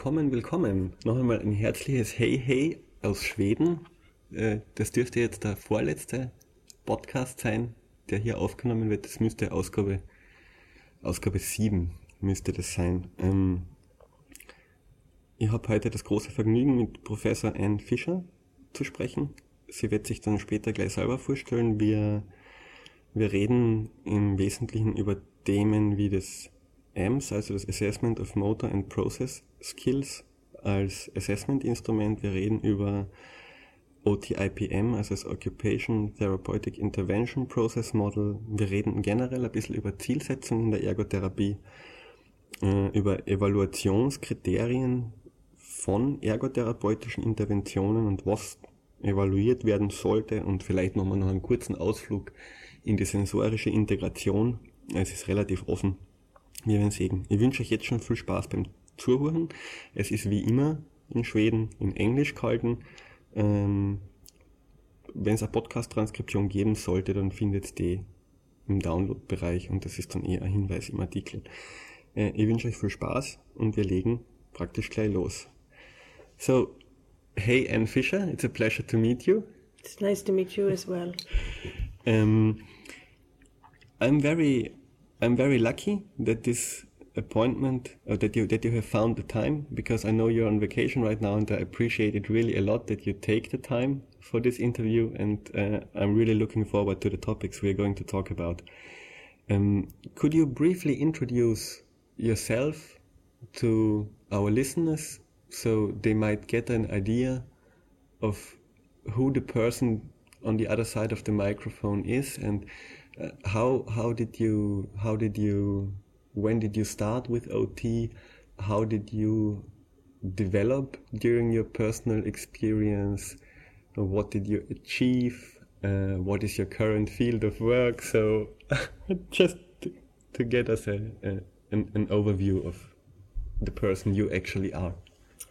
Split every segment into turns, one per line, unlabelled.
Willkommen, willkommen. Noch einmal ein herzliches Hey, hey aus Schweden. Äh, das dürfte jetzt der vorletzte Podcast sein, der hier aufgenommen wird. Das müsste Ausgabe, Ausgabe 7 müsste das sein. Ähm, ich habe heute das große Vergnügen, mit Professor Anne Fischer zu sprechen. Sie wird sich dann später gleich selber vorstellen. Wir, wir reden im Wesentlichen über Themen wie das AMS, also das Assessment of Motor and Process Skills als Assessment-Instrument. Wir reden über OTIPM, also das Occupation Therapeutic Intervention Process Model. Wir reden generell ein bisschen über Zielsetzungen in der Ergotherapie, äh, über Evaluationskriterien von ergotherapeutischen Interventionen und was evaluiert werden sollte und vielleicht nochmal noch einen kurzen Ausflug in die sensorische Integration. Es ist relativ offen. Wir werden sehen. Ich wünsche euch jetzt schon viel Spaß beim Zuhören. Es ist wie immer in Schweden in Englisch gehalten. Ähm, Wenn es eine Podcast-Transkription geben sollte, dann findet ihr die im Download-Bereich und das ist dann eher ein Hinweis im Artikel. Äh, ich wünsche euch viel Spaß und wir legen praktisch gleich los. So, hey Anne Fisher, it's a pleasure to meet you.
It's nice to meet you as well.
Um, I'm very, I'm very lucky that this appointment, uh, that you that you have found the time, because I know you're on vacation right now, and I appreciate it really a lot that you take the time for this interview, and uh, I'm really looking forward to the topics we're going to talk about. Um, could you briefly introduce yourself to our listeners so they might get an idea of who the person on the other side of the microphone is and uh, how how did you how did you when did you start with OT how did you develop during your personal experience? What did you achieve? Uh, what is your current field of work? So just to, to get us a, a an, an overview of the person you actually are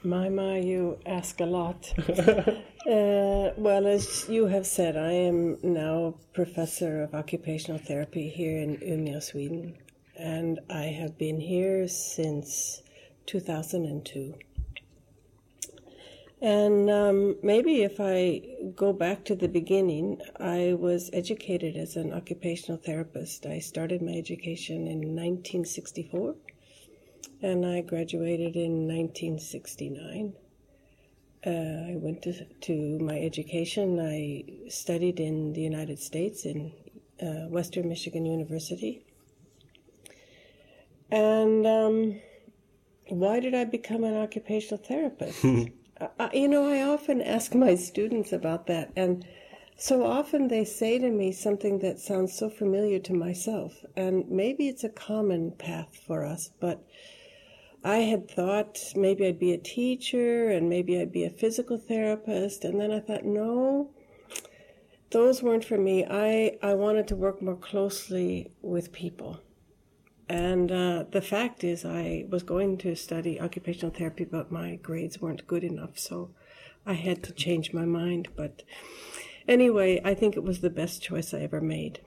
My, my, you ask a lot. uh, well, as you have said, I am now professor of occupational therapy here in Umeå, Sweden, and I have been here since 2002. And um, maybe if I go back to the beginning, I was educated as an occupational therapist. I started my education in 1964 and I graduated in 1969. Uh, I went to, to my education. I studied in the United States in uh, Western Michigan University. And um, why did I become an occupational therapist? I, you know, I often ask my students about that, and so often they say to me something that sounds so familiar to myself, and maybe it's a common path for us, but I had thought maybe I'd be a teacher and maybe I'd be a physical therapist, and then I thought, no, those weren't for me. I, I wanted to work more closely with people. And uh, the fact is, I was going to study occupational therapy, but my grades weren't good enough, so I had to change my mind. But anyway, I think it was the best choice I ever made.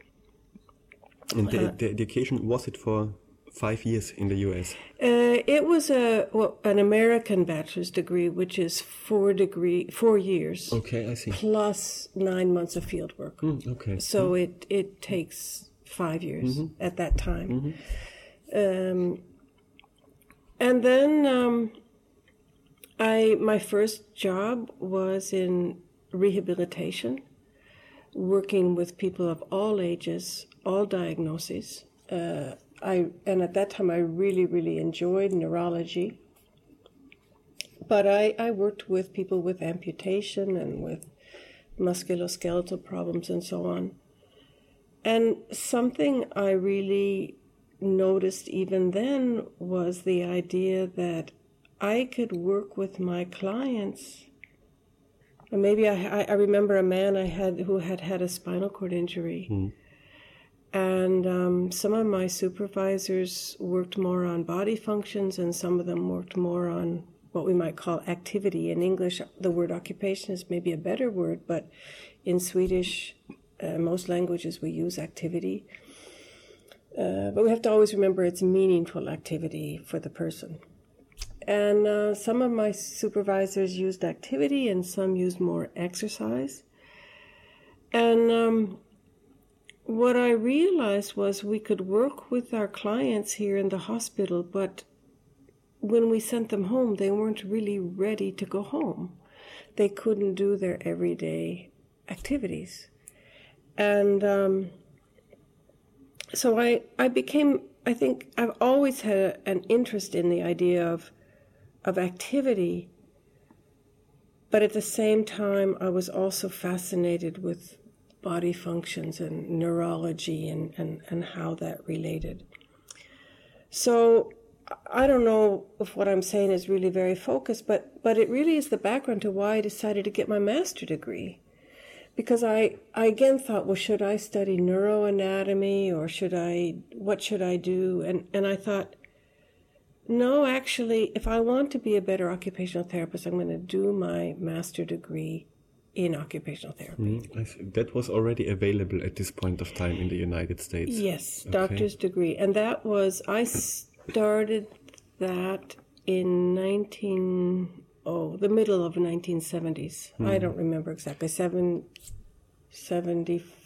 and the, the education was it for five years in the US
Uh, it was a well, an American bachelor's degree, which is four degree four years.
Okay I see.
Plus nine months of field work.
Mm, okay.
So it it takes five years at that time. Um, and then um, I my first job was in rehabilitation, working with people of all ages, all diagnoses. Uh, I and at that time I really really enjoyed neurology. But I, I worked with people with amputation and with musculoskeletal problems and so on. And something I really noticed even then was the idea that I could work with my clients. And maybe I, I- remember a man I had who had had a spinal cord injury. And um, some of my supervisors worked more on body functions, and some of them worked more on what we might call activity. In English, the word occupation is maybe a better word, but in Swedish, uh, most languages we use activity. Uh, but we have to always remember it's meaningful activity for the person. And uh, some of my supervisors used activity and some used more exercise. And um, what I realized was we could work with our clients here in the hospital, but when we sent them home, they weren't really ready to go home. They couldn't do their everyday activities. And um, so I, I became, I think I've always had an interest in the idea of, of activity, but at the same time, I was also fascinated with body functions and neurology and, and, and how that related. So I don't know if what I'm saying is really very focused, but, but it really is the background to why I decided to get my master degree. Because I, I again thought, well, should I study neuroanatomy or should I, what should I do? And, and I thought, no, actually, if I want to be a better occupational therapist, I'm going to do my master degree in occupational therapy.
Mm, that was already available at this point of time in the United States.
Yes, okay. doctor's degree. And that was, I started that in 19, oh, the middle of 1970s. Mm. I don't remember exactly, 7, 74,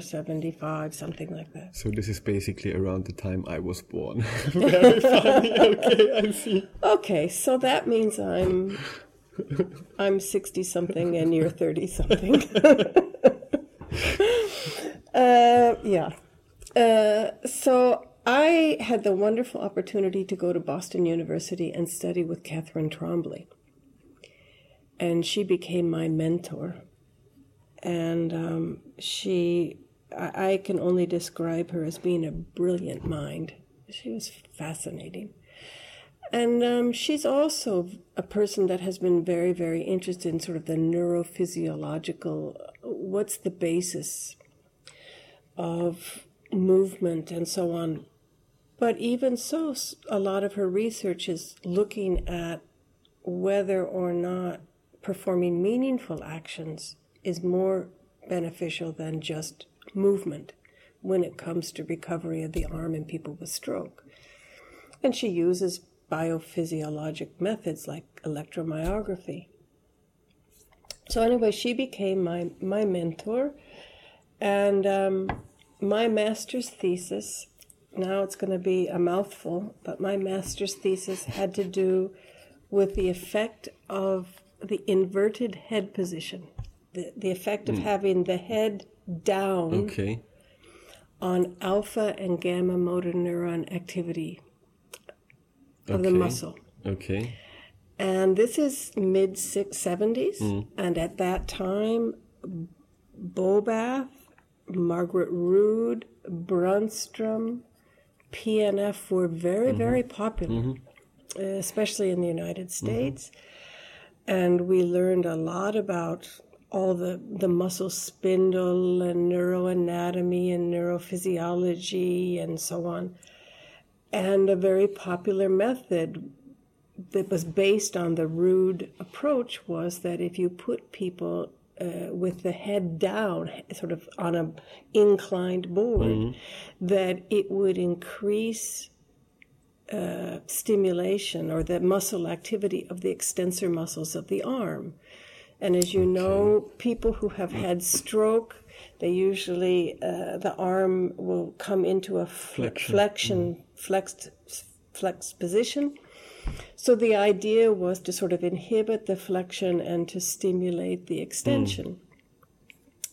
75, something like that.
So this is basically around the time I was born. Very funny. Okay, I see.
Okay, so that means I'm I'm 60 something and you're 30 something. uh, yeah. Uh, so I had the wonderful opportunity to go to Boston University and study with Catherine Trombly. And she became my mentor. And um, she, I, I can only describe her as being a brilliant mind. She was fascinating. And um, she's also a person that has been very, very interested in sort of the neurophysiological what's the basis of movement and so on. But even so, a lot of her research is looking at whether or not performing meaningful actions is more beneficial than just movement when it comes to recovery of the arm in people with stroke. And she uses biophysiologic methods like electromyography. So anyway, she became my my mentor, and um, my master's thesis. Now it's going to be a mouthful, but my master's thesis had to do with the effect of the inverted head position, the the effect of mm. having the head down
okay.
on alpha and gamma motor neuron activity of okay. the muscle.
Okay.
And this is mid 70s. Mm. And at that time, Bobath, Margaret Rood, Brunnstrom, PNF were very, mm-hmm. very popular, mm-hmm. especially in the United mm-hmm. States. Mm-hmm. And we learned a lot about all the, the muscle spindle and neuroanatomy and neurophysiology and so on. And a very popular method that was based on the Rood approach was that if you put people uh, with the head down, sort of on an inclined board, mm-hmm. that it would increase uh, stimulation or the muscle activity of the extensor muscles of the arm. And as you okay. know, people who have had stroke, they usually, uh, the arm will come into a flexion, flexion mm flexed, flexed position. So the idea was to sort of inhibit the flexion and to stimulate the extension. Mm.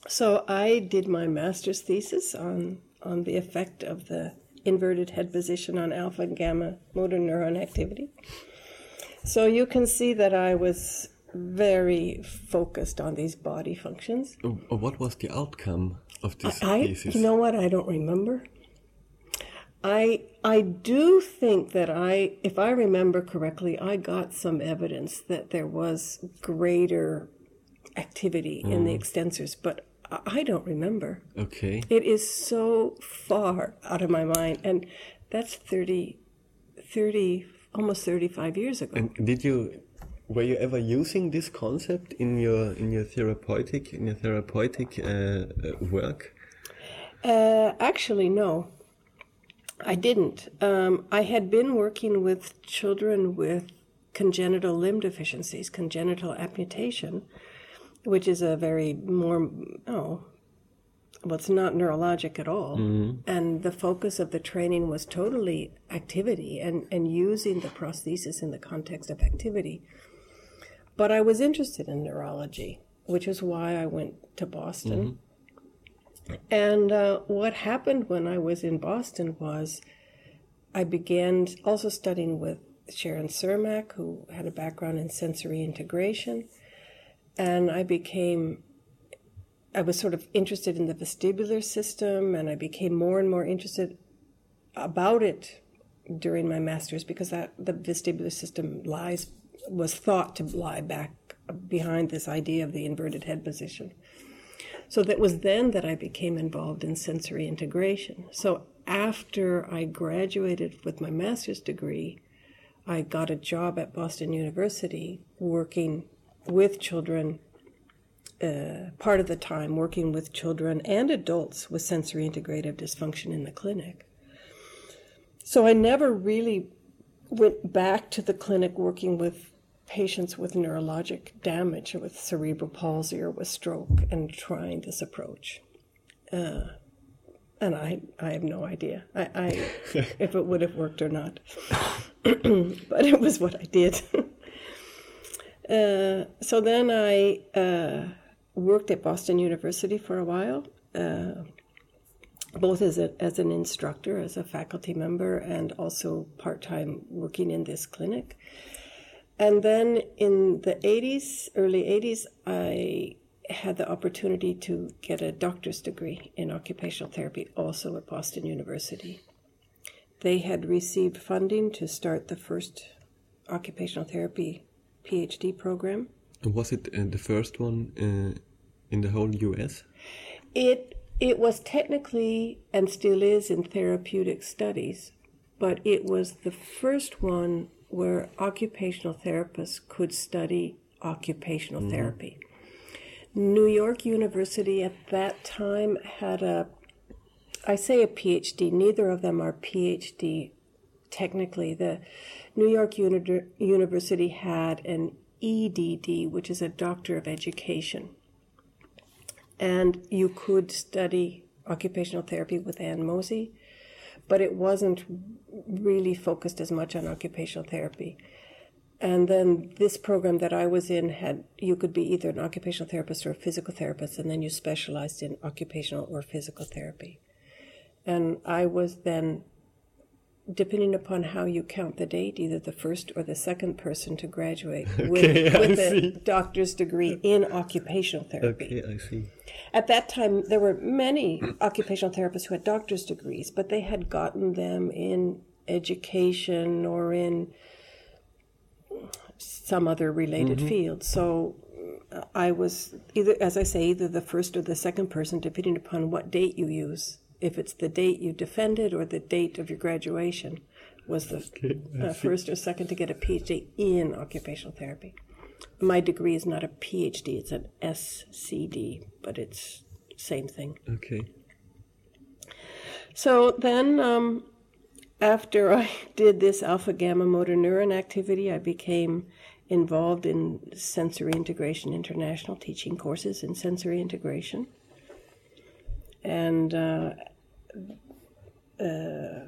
So I did my master's thesis on, on the effect of the inverted head position on alpha and gamma motor neuron activity. So you can see that I was very focused on these body functions.
What was the outcome of this
I,
thesis?
You know what? I don't remember. I I do think that I, if I remember correctly, I got some evidence that there was greater activity mm. in the mm. extensors, but I don't remember.
Okay.
It is so far out of my mind, and that's 30, 30 almost 35 years ago.
And did you were you ever using this concept in your in your therapeutic in your therapeutic uh, uh, work?
Uh, actually, no. I didn't. Um, I had been working with children with congenital limb deficiencies, congenital amputation, which is a very more, oh, well, it's not neurologic at all. Mm-hmm. And the focus of the training was totally activity and, and using the prosthesis in the context of activity. But I was interested in neurology, which is why I went to Boston. Mm-hmm. And uh, what happened when I was in Boston was I began also studying with Sharon Cermak, who had a background in sensory integration. And I became, I was sort of interested in the vestibular system, and I became more and more interested about it during my master's because that the vestibular system lies was thought to lie back behind this idea of the inverted head position. So that was then that I became involved in sensory integration. So after I graduated with my master's degree, I got a job at Boston University working with children, uh, part of the time working with children and adults with sensory integrative dysfunction in the clinic. So I never really went back to the clinic working with patients with neurologic damage with cerebral palsy or with stroke and trying this approach. Uh, and I, I have no idea I, I if it would have worked or not. but it was what I did. uh, so then I uh, worked at Boston University for a while, uh, both as, a, as an instructor, as a faculty member, and also part time working in this clinic. And then in the 80s, early 80s, I had the opportunity to get a doctor's degree in occupational therapy also at Boston University. They had received funding to start the first occupational therapy PhD program.
Was it uh, the first one uh, in the whole US?
It it was technically and still is in therapeutic studies, but it was the first one where occupational therapists could study occupational mm-hmm. therapy. New York University at that time had a, I say a PhD, neither of them are PhD technically. The New York Uni- University had an EDD, which is a Doctor of Education. And you could study occupational therapy with Anne Mosey but it wasn't really focused as much on occupational therapy. And then this program that I was in had you could be either an occupational therapist or a physical therapist, and then you specialized in occupational or physical therapy. And I was then depending upon how you count the date, either the first or the second person to graduate okay, with, with a doctor's degree in occupational therapy.
Okay, I see.
At that time, there were many occupational therapists who had doctor's degrees, but they had gotten them in education or in some other related mm-hmm. field. So uh, I was either, as I say, either the first or the second person, depending upon what date you use if it's the date you defended or the date of your graduation was the okay, uh, first or second to get a PhD in occupational therapy. My degree is not a PhD; it's an SCD, but it's same thing.
Okay.
So then, um, after I did this alpha gamma motor neuron activity, I became involved in Sensory Integration International, teaching courses in sensory integration. And uh, uh,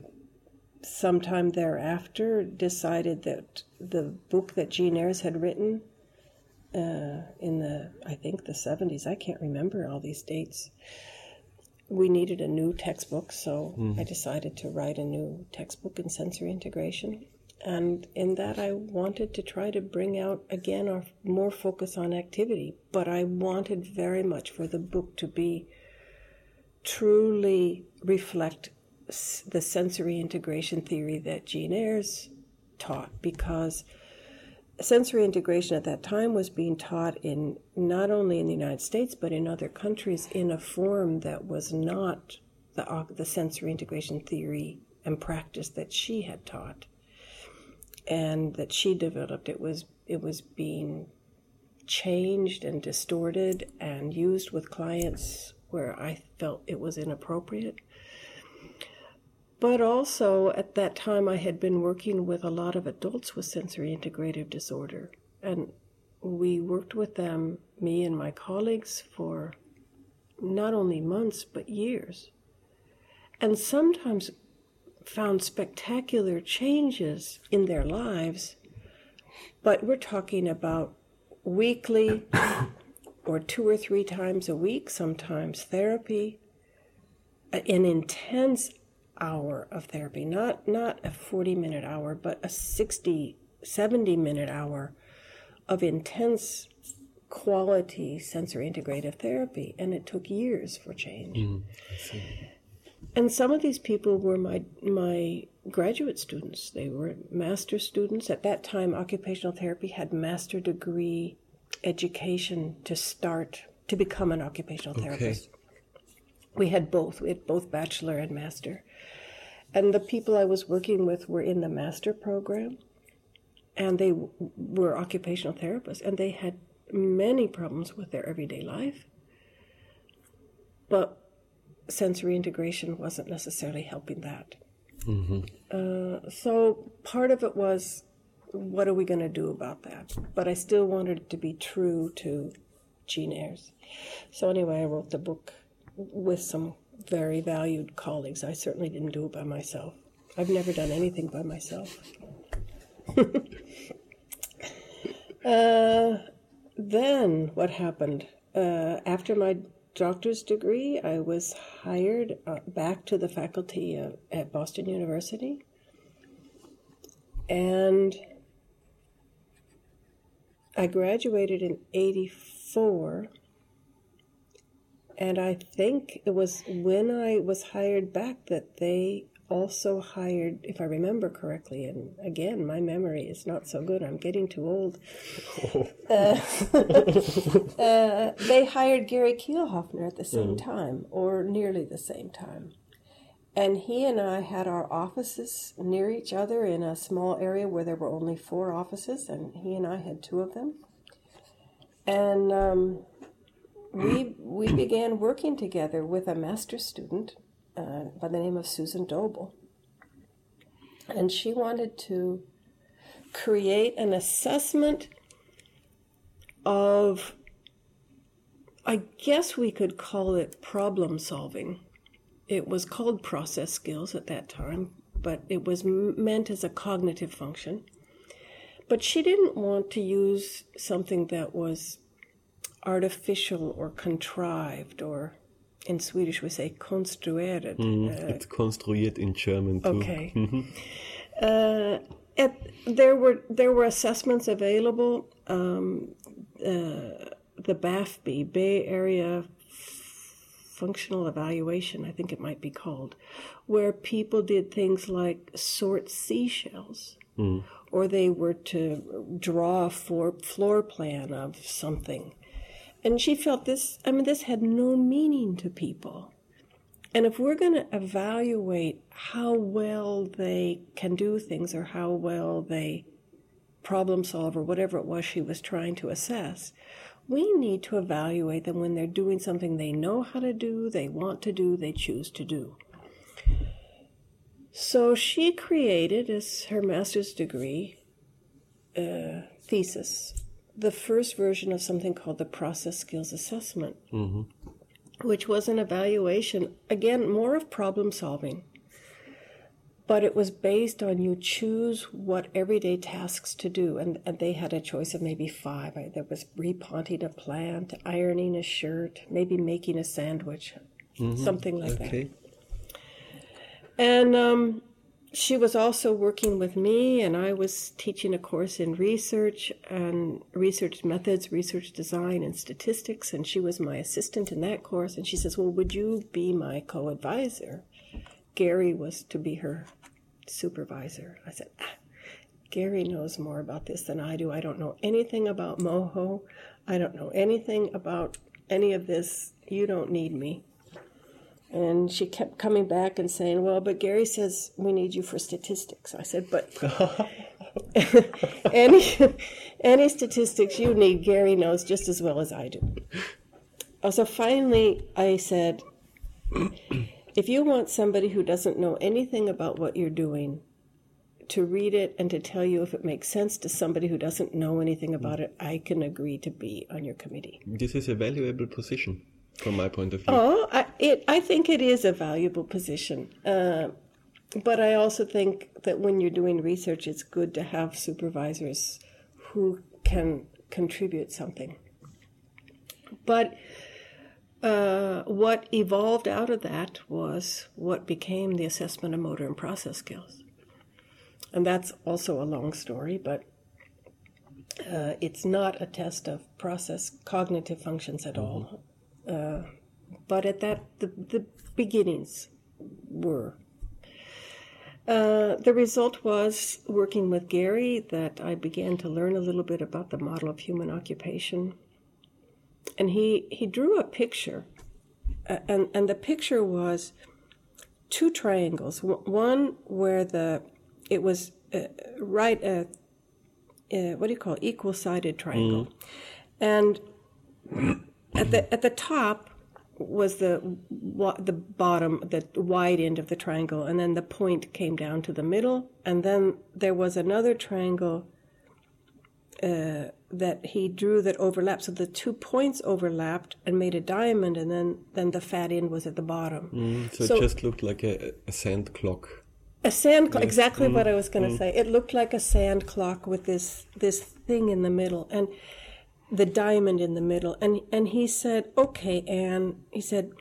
sometime thereafter decided that the book that Jean Ayres had written uh, in the, I think the 70s, I can't remember all these dates, we needed a new textbook, so mm. I decided to write a new textbook in sensory integration. And in that, I wanted to try to bring out again our more focus on activity, but I wanted very much for the book to be truly reflect the sensory integration theory that Jean Ayres taught because sensory integration at that time was being taught in not only in the United States but in other countries in a form that was not the, the sensory integration theory and practice that she had taught and that she developed it was it was being changed and distorted and used with clients where I felt it was inappropriate. But also at that time, I had been working with a lot of adults with sensory integrative disorder. And we worked with them, me and my colleagues, for not only months, but years. And sometimes found spectacular changes in their lives. But we're talking about weekly or two or three times a week, sometimes therapy, an intense hour of therapy, not, not a 40 minute hour, but a 60, 70 minute hour of intense quality sensory integrative therapy. And it took years for change. Mm, and some of these people were my, my graduate students. They were master students. At that time, occupational therapy had master degree education to start to become an occupational okay. therapist. We had both. We had both bachelor and master. And the people I was working with were in the master program, and they w- were occupational therapists, and they had many problems with their everyday life. But sensory integration wasn't necessarily helping that. Mm-hmm. Uh, so part of it was, what are we going to do about that? But I still wanted it to be true to Jean Ayres. So anyway, I wrote the book with some very valued colleagues. I certainly didn't do it by myself. I've never done anything by myself. uh, then what happened? Uh, after my doctor's degree, I was hired uh, back to the faculty uh, at Boston University. And I graduated in 84 and I think it was when I was hired back that they also hired, if I remember correctly, and again, my memory is not so good, I'm getting too old. Oh. Uh, uh, they hired Gary Kielhofner at the same mm. time, or nearly the same time. And he and I had our offices near each other in a small area where there were only four offices, and he and I had two of them. And um, we we began working together with a master student uh, by the name of Susan Doble, and she wanted to create an assessment of I guess we could call it problem solving. It was called process skills at that time, but it was meant as a cognitive function. But she didn't want to use something that was artificial or contrived or in Swedish we say konstruerad.
Mm, uh, it's construiert in German too.
Okay. Uh, at, there were there were assessments available. Um, uh, the BAFB Bay Area Functional Evaluation, I think it might be called, where people did things like sort seashells, mm. or they were to draw a floor, floor plan of something and she felt this, I mean, this had no meaning to people. And if we're going to evaluate how well they can do things or how well they problem solve or whatever it was she was trying to assess, we need to evaluate them when they're doing something they know how to do, they want to do, they choose to do. So she created, as her master's degree uh, thesis, the first version of something called the Process Skills Assessment, mm-hmm. which was an evaluation, again, more of problem solving. But it was based on you choose what everyday tasks to do. And, and they had a choice of maybe five. There was repotting a plant, ironing a shirt, maybe making a sandwich, mm-hmm. something like okay. that. And um, she was also working with me, and I was teaching a course in research and research methods, research design, and statistics. And she was my assistant in that course. And she says, Well, would you be my co advisor? Gary was to be her supervisor. I said, ah, Gary knows more about this than I do. I don't know anything about Moho. I don't know anything about any of this. You don't need me. And she kept coming back and saying, Well, but Gary says we need you for statistics. I said, But any, any statistics you need, Gary knows just as well as I do. Uh, so finally, I said, if you want somebody who doesn't know anything about what you're doing to read it and to tell you if it makes sense to somebody who doesn't know anything about it, I can agree to be on your committee.
This is a valuable position from my point of view.
Oh, I, it, I think it is a valuable position. Uh, but I also think that when you're doing research, it's good to have supervisors who can contribute something. But uh, what evolved out of that was what became the assessment of motor and process skills. And that's also a long story, but uh, it's not a test of process cognitive functions at all. Uh, but at that, the, the beginnings were. Uh, the result was working with Gary that I began to learn a little bit about the model of human occupation. And he, he drew a picture, uh, and, and the picture was two triangles. One where the it was uh, right at uh, what do you call it? equal sided triangle, mm. and at the at the top was the the bottom, the wide end of the triangle, and then the point came down to the middle, and then there was another triangle uh, that he drew that overlapped. So the two points overlapped and made a diamond, and then then the fat end was at the bottom.
Mm, so, so, it just looked like a, a sand clock.
A sand clock, yes. exactly mm, what I was going to mm. say. It looked like a sand clock with this this thing in the middle, and the diamond in the middle. And, and he said, Okay, Anne, he said,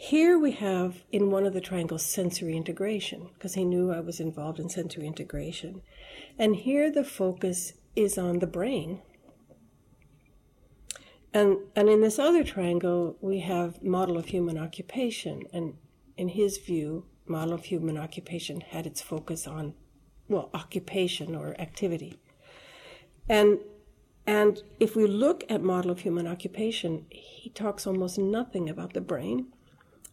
here we have in one of the triangles sensory integration, because he knew I was involved in sensory integration. And here the focus is on the brain. And, and in this other triangle, we have model of human occupation. And in his view, model of human occupation had its focus on, well, occupation or activity. And and if we look at model of human occupation, he talks almost nothing about the brain.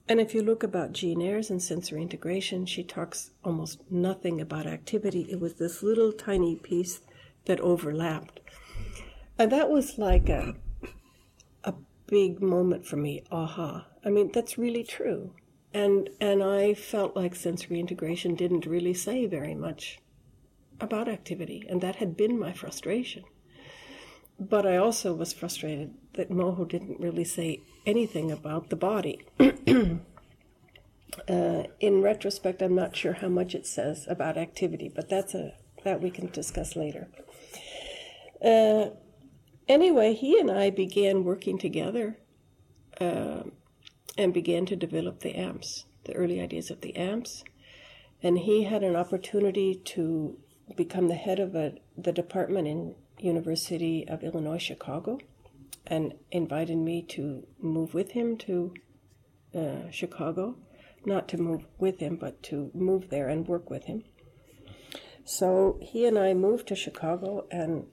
And if you look about Jean Ayres and sensory integration, she talks almost nothing about activity. It was this little tiny piece that overlapped. And that was like a, a big moment for me. Aha. I mean, that's really true. And, and I felt like sensory integration didn't really say very much about activity. And that had been my frustration. But I also was frustrated that Moho didn't really say anything about the body. uh, in retrospect, I'm not sure how much it says about activity, but that's a that we can discuss later. Uh, anyway, he and I began working together uh, and began to develop the amps, the early ideas of the amps. And he had an opportunity to become the head of a, the department in University of Illinois Chicago and invited me to move with him to uh, Chicago. Not to move with him, but to move there and work with him. So he and I moved to Chicago, and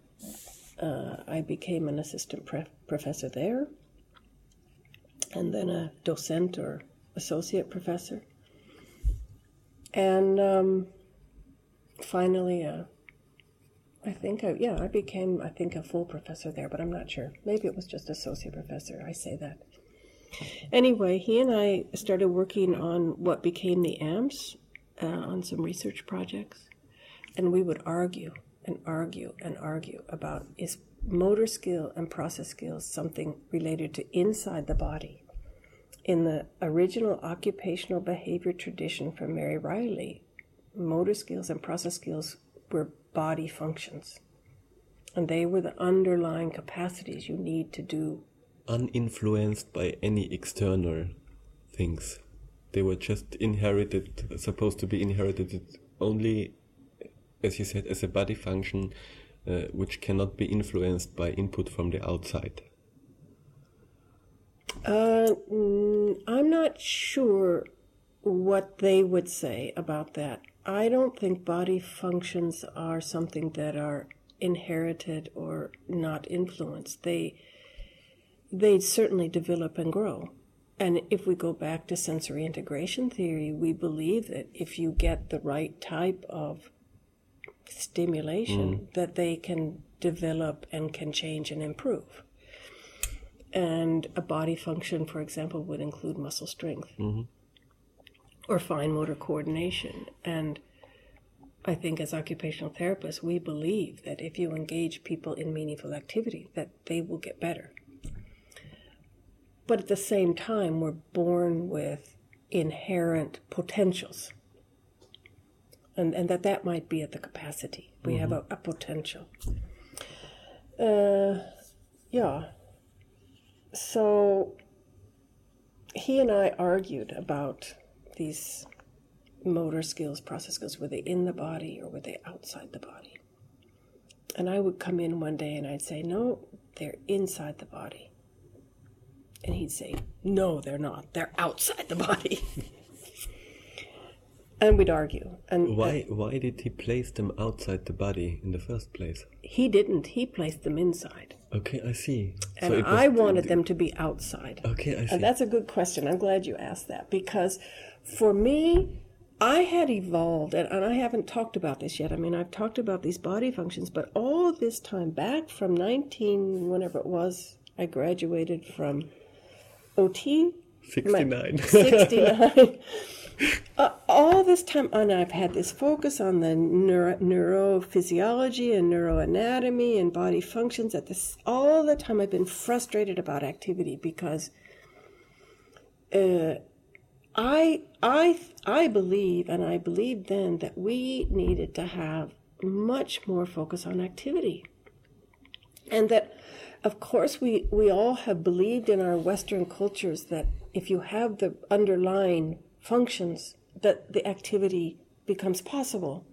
uh, I became an assistant pre- professor there, and then a docent or associate professor, and um, finally a I think, I, yeah, I became, I think, a full professor there, but I'm not sure. Maybe it was just associate professor. I say that. Anyway, he and I started working on what became the AMPS uh, on some research projects, and we would argue and argue and argue about is motor skill and process skills something related to inside the body. In the original occupational behavior tradition from Mary Reilly, motor skills and process skills were body functions. And they were the underlying capacities you need to do.
Uninfluenced by any external things. They were just inherited, supposed to be inherited only, as you said, as a body function, uh, which cannot be influenced by input from the outside.
Uh, I'm not sure what they would say about that. I don't think body functions are something that are inherited or not influenced. They they certainly develop and grow. And if we go back to sensory integration theory, we believe that if you get the right type of stimulation, mm. that they can develop and can change and improve. And a body function, for example, would include muscle strength. Mm-hmm. Or fine motor coordination. And I think as occupational therapists, we believe that if you engage people in meaningful activity, that they will get better. But at the same time, we're born with inherent potentials. And, and that that might be at the capacity. We mm-hmm. have a, a potential. Uh, yeah. So he and I argued about these motor skills, process skills. Were they in the body or were they outside the body? And I would come in one day and I'd say, No, they're inside the body. And he'd say, No, they're not. They're outside the body. and we'd argue. And
why uh, why did he place them outside the body in the first place?
He didn't. He placed them inside.
Okay, I see.
And so I wanted them to be outside.
Okay, I see.
And that's a good question. I'm glad you asked that because for me, I had evolved, and, and I haven't talked about this yet. I mean, I've talked about these body functions, but all this time back from 19, whenever it was, I graduated from OT.
69.
69. uh, all this time, and I've had this focus on the neuro, neurophysiology and neuroanatomy and body functions. At this, all the time, I've been frustrated about activity because uh, I, I, I believe, and I believed then that we needed to have much more focus on activity, and that, of course, we we all have believed in our Western cultures that if you have the underlying functions, that the activity becomes possible.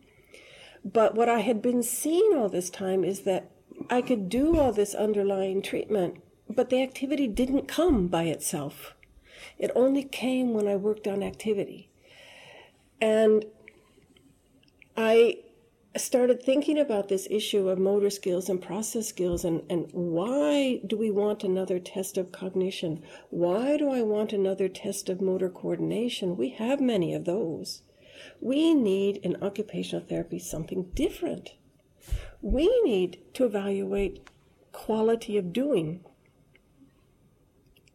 But what I had been seeing all this time is that I could do all this underlying treatment, but the activity didn't come by itself. It only came when I worked on activity. And I started thinking about this issue of motor skills and process skills and, and why do we want another test of cognition? Why do I want another test of motor coordination? We have many of those. We need in occupational therapy something different. We need to evaluate quality of doing.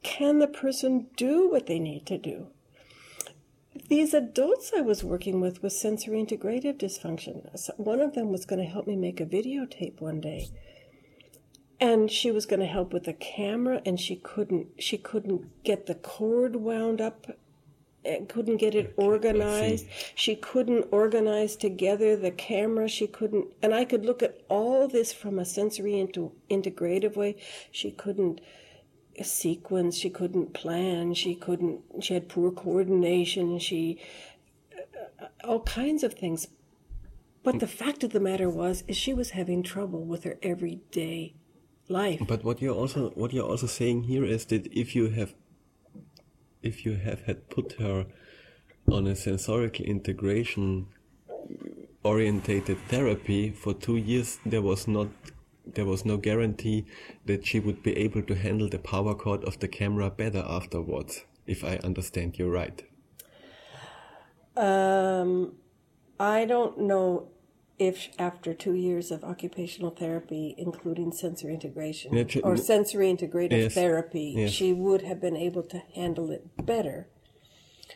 Can the person do what they need to do? these adults I was working with with sensory integrative dysfunction. One of them was going to help me make a videotape one day. And she was going to help with the camera and she couldn't she couldn't get the cord wound up and couldn't get it organized. She couldn't organize together the camera. She couldn't and I could look at all this from a sensory into integrative way. She couldn't sequence. She couldn't plan. She couldn't. She had poor coordination. She uh, all kinds of things. But the fact of the matter was, is she was having trouble with her everyday life.
But what you're also what you're also saying here is that if you have if you have had put her on a sensorical integration orientated therapy for two years, there was not there was no guarantee that she would be able to handle the power cord of the camera better afterwards, if I understand you right.
Um, I don't know if after two years of occupational therapy, including sensory integration yeah, or sensory integrative yes, therapy, yes. she would have been able to handle it better.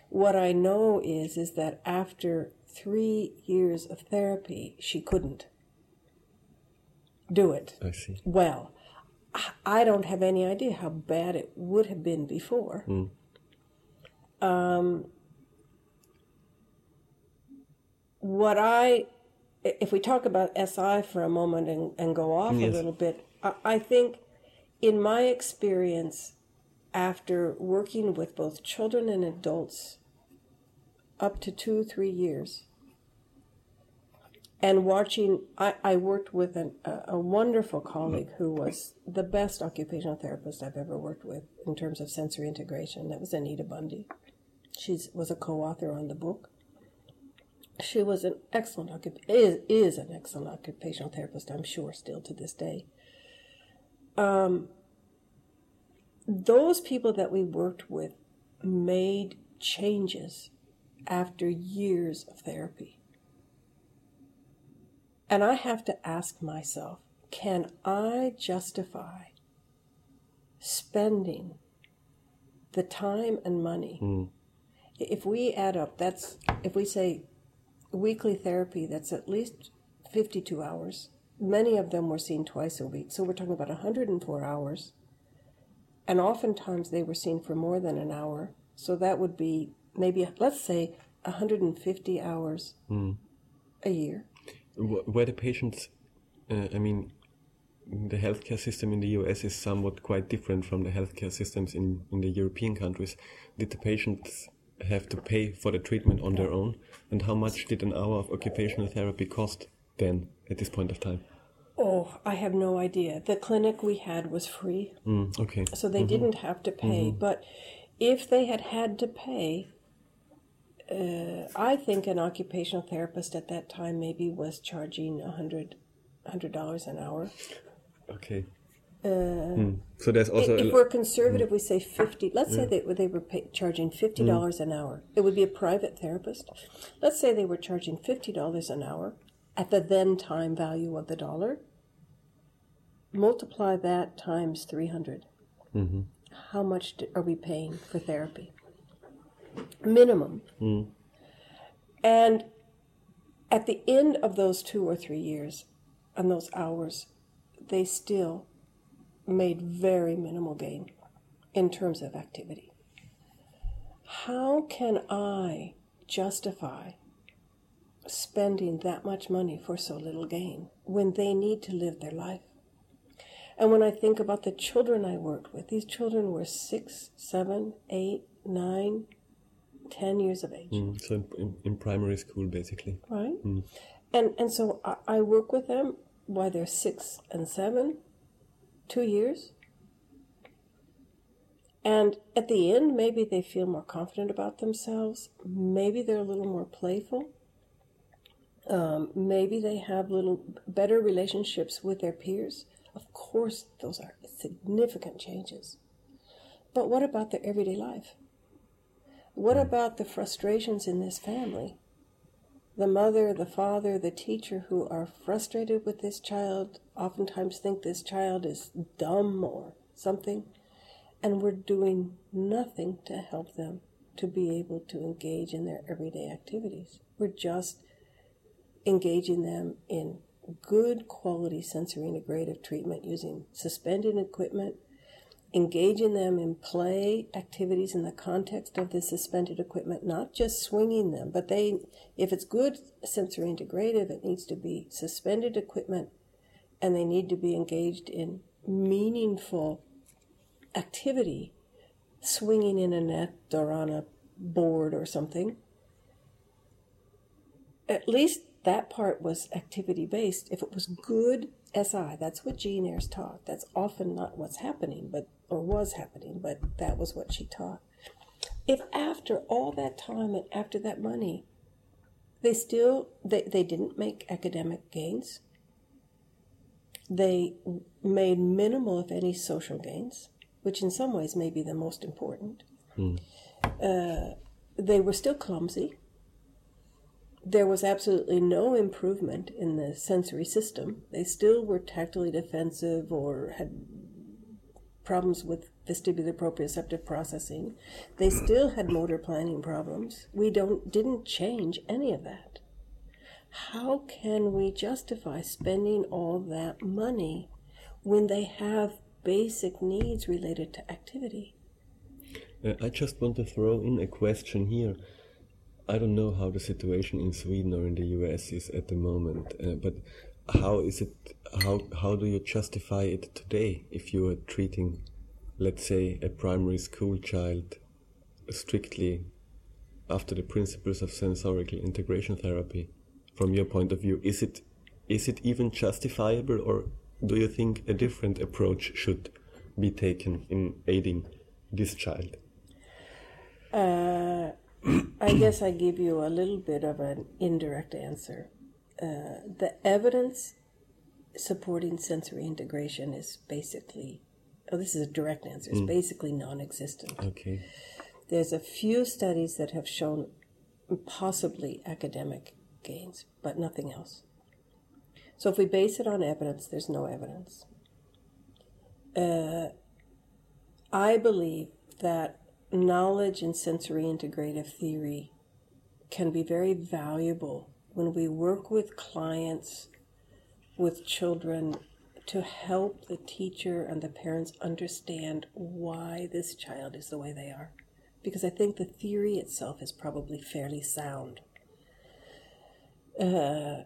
What I know is is that after three years of therapy, she couldn't do it
I see.
well. I don't have any idea how bad it would have been before. Mm. Um, what I, if we talk about SI for a moment and, and go off yes. a little bit, I, I think in my experience, after working with both children and adults up to two, three years, and watching, I, I worked with an, a, a, wonderful colleague who was the best occupational therapist I've ever worked with in terms of sensory integration. That was Anita Bundy. She was a co-author on the book. She was an excellent is, is an excellent occupational therapist, I'm sure, still to this day. Um, those people that we worked with made changes after years of therapy and I have to ask myself can I justify spending the time and money mm. if we add up, that's if we say weekly therapy, that's at least 52 hours. Many of them were seen twice a week. So we're talking about 104 hours. And oftentimes they were seen for more than an hour. So that would be maybe, let's say, 150 hours
Hmm.
a year.
Wh- Where the patients, uh, I mean, the healthcare system in the US is somewhat quite different from the healthcare systems in, in the European countries. Did the patients have to pay for the treatment on their own? And how much did an hour of occupational therapy cost then at this point of time?
Oh, I have no idea. The clinic we had was free.
Mm, okay.
so they didn't have to pay. But if they had had to pay, uh, I think an occupational therapist at that time maybe was charging a hundred hundred dollars an hour.
Okay. Mm. So there's also
if
a,
we're conservative, we say fifty. Let's say they they were pay, charging fifty dollars an hour. It would be a private therapist. Let's say they were charging fifty dollars an hour at the then time value of the dollar. Multiply that times three hundred. How much do, are we paying for therapy? Minimum. Mm. And at the end of those two or three years, and those hours, they still made very minimal gain in terms of activity. How can I justify spending that much money for so little gain when they need to live their life? And when I think about the children I worked with, these children were six, seven, eight, nine, ten years of age
Mm, so in, in primary school basically.
right? And and so I, I work with them while they're six and seven, two years. And at the end, maybe they feel more confident about themselves. Maybe they're a little more playful. Um, maybe they have little better relationships with their peers. Of course, those are significant changes. But what about their everyday life? What hmm. about the frustrations in this family? the mother, the father, the teacher who are frustrated with this child oftentimes think this child is dumb or something, and we're doing nothing to help them to be able to engage in their everyday activities. We're just engaging them in good quality sensory integrative treatment using suspended equipment engaging them in play activities in the context of the suspended equipment, not just swinging them, but they, if it's good sensory integrative, it needs to be suspended equipment and they need to be engaged in meaningful activity, swinging in a net or on a board or something. At least that part was activity based. If it was good SI, that's what Jean Ayres taught. That's often not what's happening, but or was happening, but that was what she taught. If after all that time and after that money, they still they, they didn't make academic gains. They made minimal, if any, social gains, which in some ways may be the most important. Uh, they were still clumsy. There was absolutely no improvement in the sensory system. They still were tactily defensive or had problems with vestibular proprioceptive processing. They still had motor planning problems. We don't didn't change any of that. How can we justify spending all that money when they have basic needs related to activity?
Uh, I just want to throw in a question here. I don't know how the situation in Sweden or in the US is at the moment, uh, but how is it? How how do you justify it today if you are treating, let's say, a primary school child strictly after the principles of sensorical integration therapy? From your point of view, is it is it even justifiable, or do you think a different approach should be taken in aiding this child?
Uh, I guess I give you a little bit of an indirect answer. Uh, the evidence supporting sensory integration is basically, oh, this is a direct answer, it's basically non existent.
Okay.
There's a few studies that have shown possibly academic gains, but nothing else. So if we base it on evidence, there's no evidence. Uh, I believe that knowledge in sensory integrative theory can be very valuable when we work with clients, with children, to help the teacher and the parents understand why this child is the way they are. Because I think the theory itself is probably fairly sound. Uh,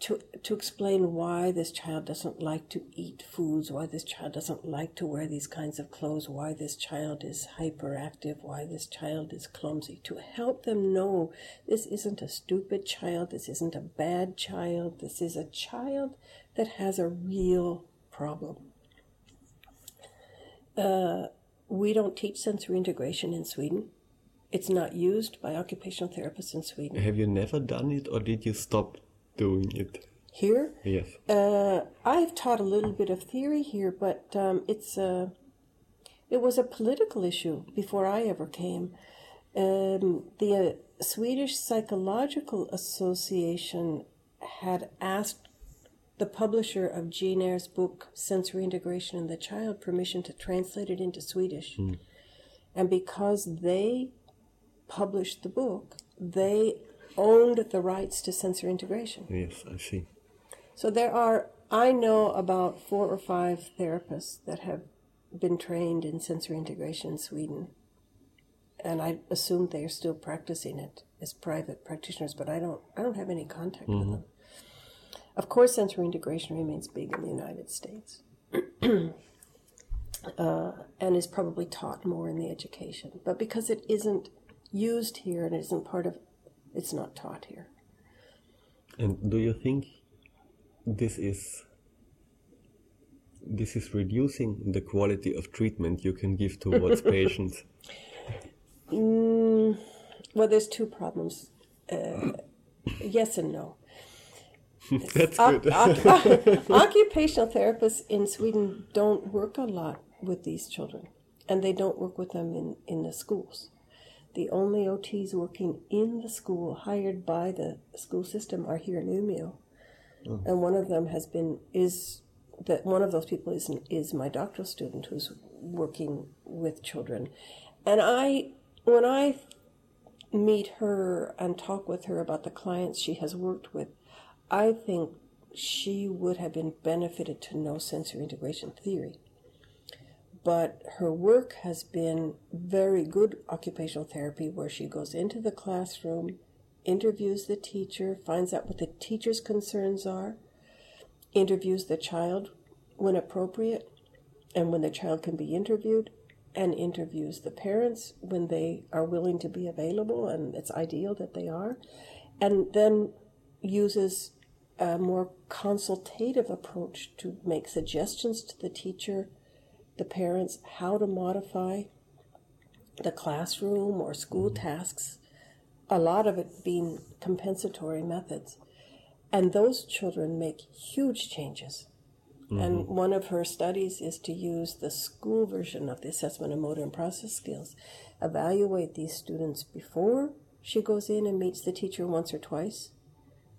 to to explain why this child doesn't like to eat foods, why this child doesn't like to wear these kinds of clothes, why this child is hyperactive, why this child is clumsy, to help them know this isn't a stupid child, this isn't a bad child, this is a child that has a real problem. Uh, we don't teach sensory integration in Sweden. It's not used by occupational therapists in Sweden.
Have you never done it, or did you stop doing it?
Here?
Yes.
Uh, I've taught a little bit of theory here, but um, it's a, it was a political issue before I ever came. Um, the uh, Swedish Psychological Association had asked the publisher of Jean Ayres' book, Sensory Integration in the Child, permission to translate it into Swedish. And because they published the book, they owned the rights to sensory integration.
Yes, I see.
So there are, I know about four or five therapists that have been trained in sensory integration in Sweden. And I assume they are still practicing it as private practitioners, but I don't, I don't have any contact with them. Of course, sensory integration remains big in the United States. uh, and is probably taught more in the education. But because it isn't used here and it isn't part of, it's not taught here.
And do you think this is this is reducing the quality of treatment you can give towards patients?
Mm, well, there's two problems. Uh, yes and no.
That's
Oc-
good.
oc- occupational therapists in Sweden don't work a lot with these children, and they don't work with them in, in the schools. The only OTs working in the school, hired by the school system, are here in Umeå, mm. and one of them has been is that one of those people is is my doctoral student who's working with children, and I when I meet her and talk with her about the clients she has worked with, I think she would have been benefited to know sensory integration theory. But her work has been very good occupational therapy where she goes into the classroom, interviews the teacher, finds out what the teacher's concerns are, interviews the child when appropriate and when the child can be interviewed, and interviews the parents when they are willing to be available, and it's ideal that they are, and then uses a more consultative approach to make suggestions to the teacher, the parents, how to modify the classroom or school mm-hmm. tasks, a lot of it being compensatory methods. And those children make huge changes. And mm-hmm. one of her studies is to use the school version of the assessment of motor and process skills, evaluate these students before she goes in and meets the teacher once or twice,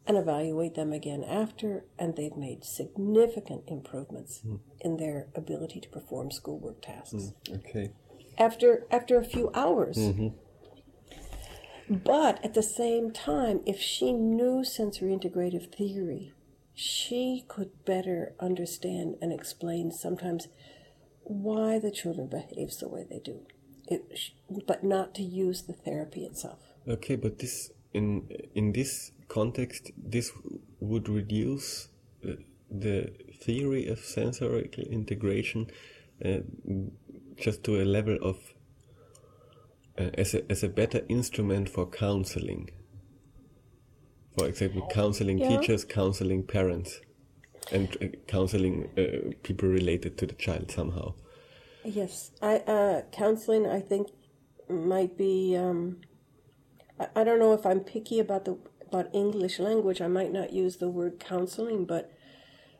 and evaluate them again after, and they've made significant improvements hmm. in their ability to perform schoolwork tasks hmm,
okay.
after after a few hours. Mm-hmm. But at the same time, if she knew sensory integrative theory, she could better understand and explain sometimes why the children behave the way they do. It, but not to use the therapy itself.
Okay, but this in in this context, this would reduce uh, the theory of sensory integration uh, just to a level of uh, as a as a better instrument for counseling. For example, counseling
Yeah.
teachers, counseling parents, and uh, counseling uh, people related to the child somehow.
Yes, I uh, counseling. I think might be. Um, I, I don't know if I'm picky about the about English language. I might not use the word counseling, but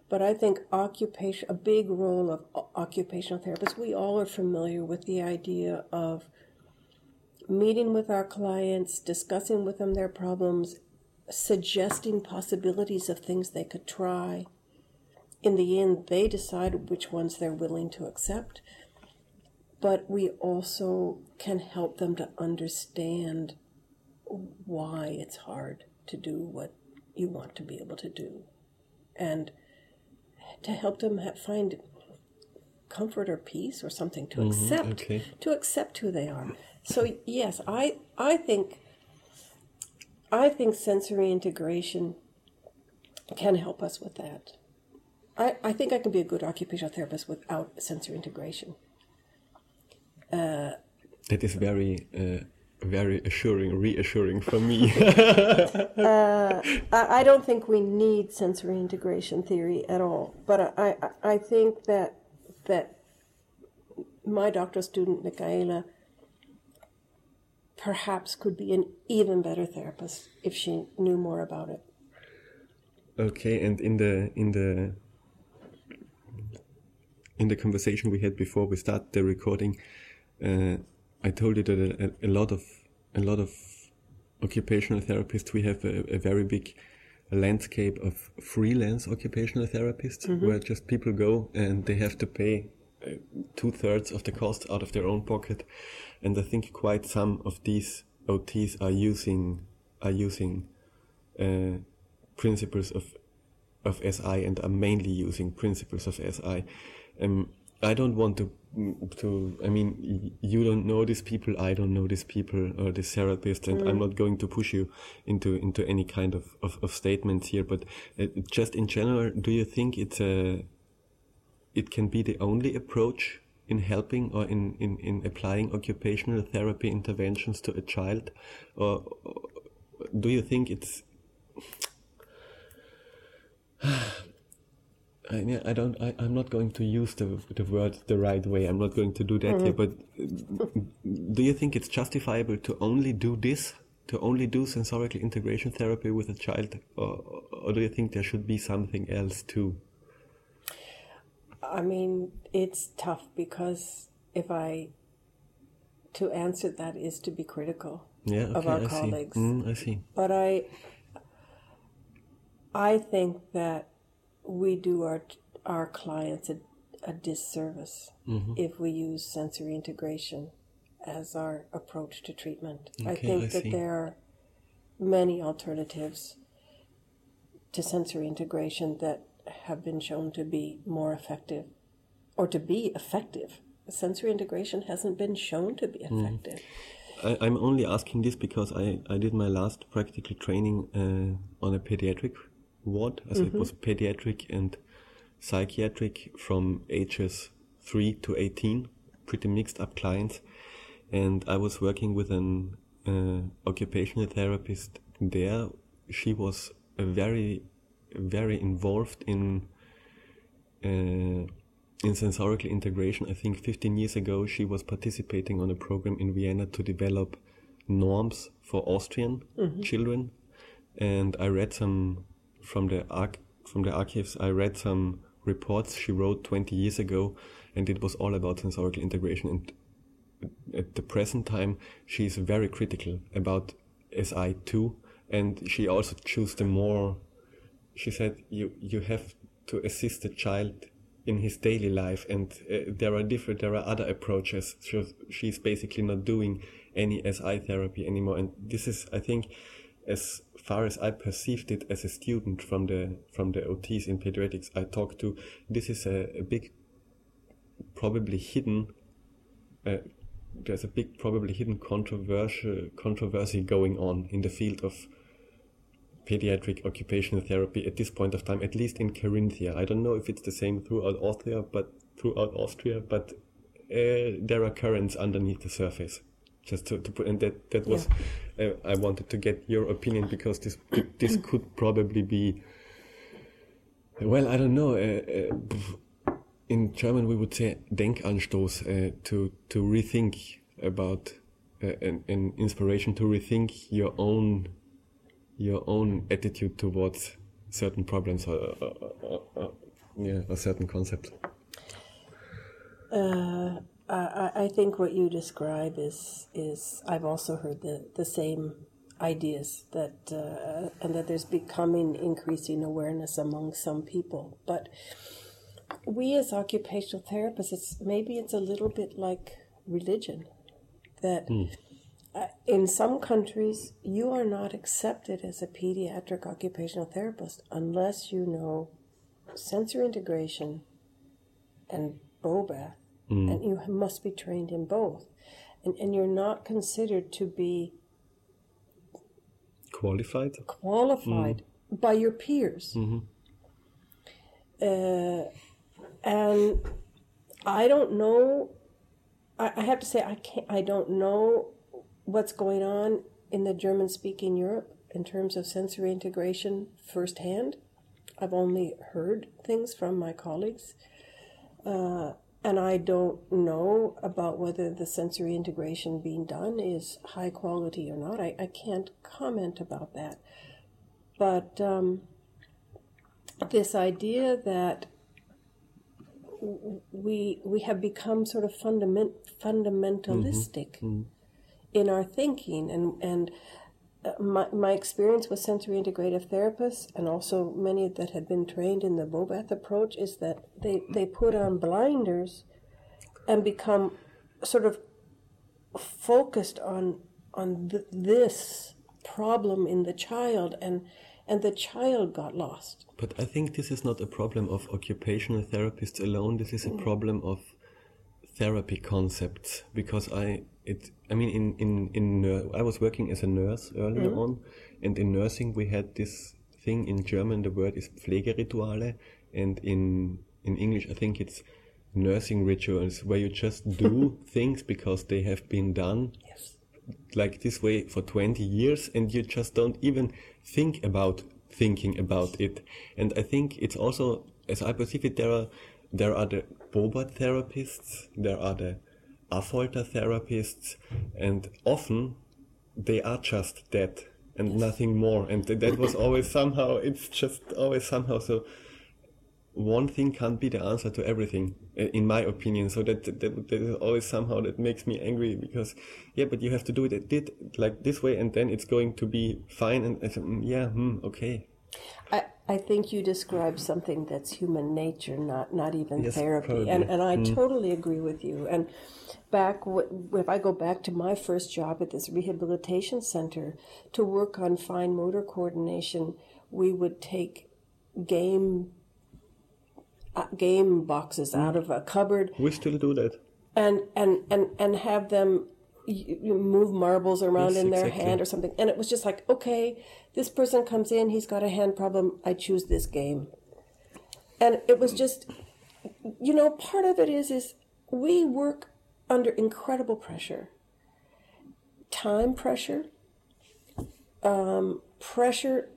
but I think occupation a big role of occupational therapists. We all are familiar with the idea of meeting with our clients, discussing with them their problems, suggesting possibilities of things they could try. In the end, they decide which ones they're willing to accept but we also can help them to understand why it's hard to do what you want to be able to do. And to help them find comfort or peace or something to mm-hmm, accept okay. to accept who they are. So yes i i think i think sensory integration can help us with that. I i think i can be a good occupational therapist without sensory integration.
Uh, that is very uh, very assuring, reassuring for me.
uh, I don't think we need sensory integration theory at all, but I, I, I think that that my doctoral student Michaela perhaps could be an even better therapist if she knew more about it.
Okay, and in the in the in the conversation we had before we start the recording, uh, I told you that a, a, lot of a lot of occupational therapists we have a, a very big landscape of freelance occupational therapists mm-hmm. where just people go and they have to pay uh, two thirds of the cost out of their own pocket, and I think quite some of these OTs are using are using uh, principles of of SI and are mainly using principles of SI. Um, I don't want to to I mean you don't know these people I don't know these people or this therapist and mm. I'm not going to push you into into any kind of of, of statements here but uh, just in general do you think it's a it can be the only approach in helping or in, in, in applying occupational therapy interventions to a child or, or do you think it's I, I don't. I, am not going to use the the word the right way. I'm not going to do that mm-hmm. here. But do you think it's justifiable to only do this, to only do sensorical integration therapy with a child, or, or do you think there should be something else too?
I mean, it's tough because if I to answer that is to be critical
yeah, okay,
of our
I
colleagues.
See. Mm, I see.
But I I think that we do our our clients a, a disservice mm-hmm. if we use sensory integration as our approach to treatment. Okay, I think I that see. there are many alternatives to sensory integration that have been shown to be more effective or to be effective. Sensory integration hasn't been shown to be mm. effective.
Mm. I, am only asking this because I, I did my last practical training uh, on a pediatric ward, as mm-hmm. it was pediatric and psychiatric from ages 3 to 18, pretty mixed up clients. And I was working with an uh, occupational therapist there. She was very, very involved in uh, in sensorical integration. I think 15 years ago, she was participating on a program in Vienna to develop norms for Austrian mm-hmm. children. And I read some from the arch- from the archives, I read some reports she wrote 20 years ago, and it was all about sensorical integration. And at the present time, she is very critical about SI2, and she also chose the more. She said you you have to assist the child in his daily life, and uh, there are different, there are other approaches. She, she's basically not doing any SI therapy anymore, and this is, I think, as far as I perceived it as a student from the from the OTs in pediatrics I talked to, this is a, a big, probably hidden. Uh, there's a big, probably hidden controversial controversy going on in the field of pediatric occupational therapy at this point of time, at least in Carinthia. I don't know if it's the same throughout Austria, but throughout Austria, but uh, there are currents underneath the surface just to, to put and that that was yeah. uh, I wanted to get your opinion because this this could probably be well I don't know uh, uh, in German we would say Denkanstoß uh, to to rethink about uh, an, an inspiration to rethink your own your own attitude towards certain problems or, or, or, or yeah or certain concepts.
Uh, I, think what you describe is is I've also heard the the same ideas that uh, and that there's becoming increasing awareness among some people, but we as occupational therapists, it's maybe it's a little bit like religion. That uh, in some countries, you are not accepted as a pediatric occupational therapist unless you know sensory integration and bow bath, and you must be trained in both. And, and you're not considered to be
Qualified?
qualified by your peers. Uh, and I don't know. I, I have to say I can't. I don't know what's going on in the German-speaking Europe in terms of sensory integration firsthand. I've only heard things from my colleagues. Uh, and I don't know about whether the sensory integration being done is high quality or not. I, I can't comment about that. But um, this idea that we we have become sort of fundament, fundamentalistic in our thinking and and my, my experience with sensory integrative therapists and also many that had been trained in the Bobath approach is that they, they put on blinders and become sort of focused on on th- this problem in the child and and the child got lost
But I think this is not a problem of occupational therapists alone. This is a mm. problem of therapy concepts because I it I mean in in in nur- I was working as a nurse earlier mm-hmm. on, and in nursing we had this thing in German. The word is Pflegerituale, and in in English I think it's nursing rituals where you just do things because they have been done
yes
like this way for 20 years and you just don't even think about thinking about it and i think it's also as i perceive it there are there are the Bobath therapists there are the affolter therapists and often they are just that and nothing more and that was always somehow it's just always somehow so one thing can't be the answer to everything, in my opinion. So that, that, that is always somehow that makes me angry because, yeah, but you have to do it, it like this way, and then it's going to be fine. And I said, "Mm, yeah, hmm, okay,
I, I think you describe something that's human nature, not not even
Yes,
therapy,
probably.
and and I totally agree with you. And back if I go back to my first job at this rehabilitation center to work on fine motor coordination, we would take game uh, game boxes out of a cupboard
we still do that.
and and and and have them you move marbles around
Yes,
in their
exactly.
hand or something and it was just like okay this person comes in he's got a hand problem i choose this game and it was just you know part of it is is we work under incredible pressure time pressure um, pressure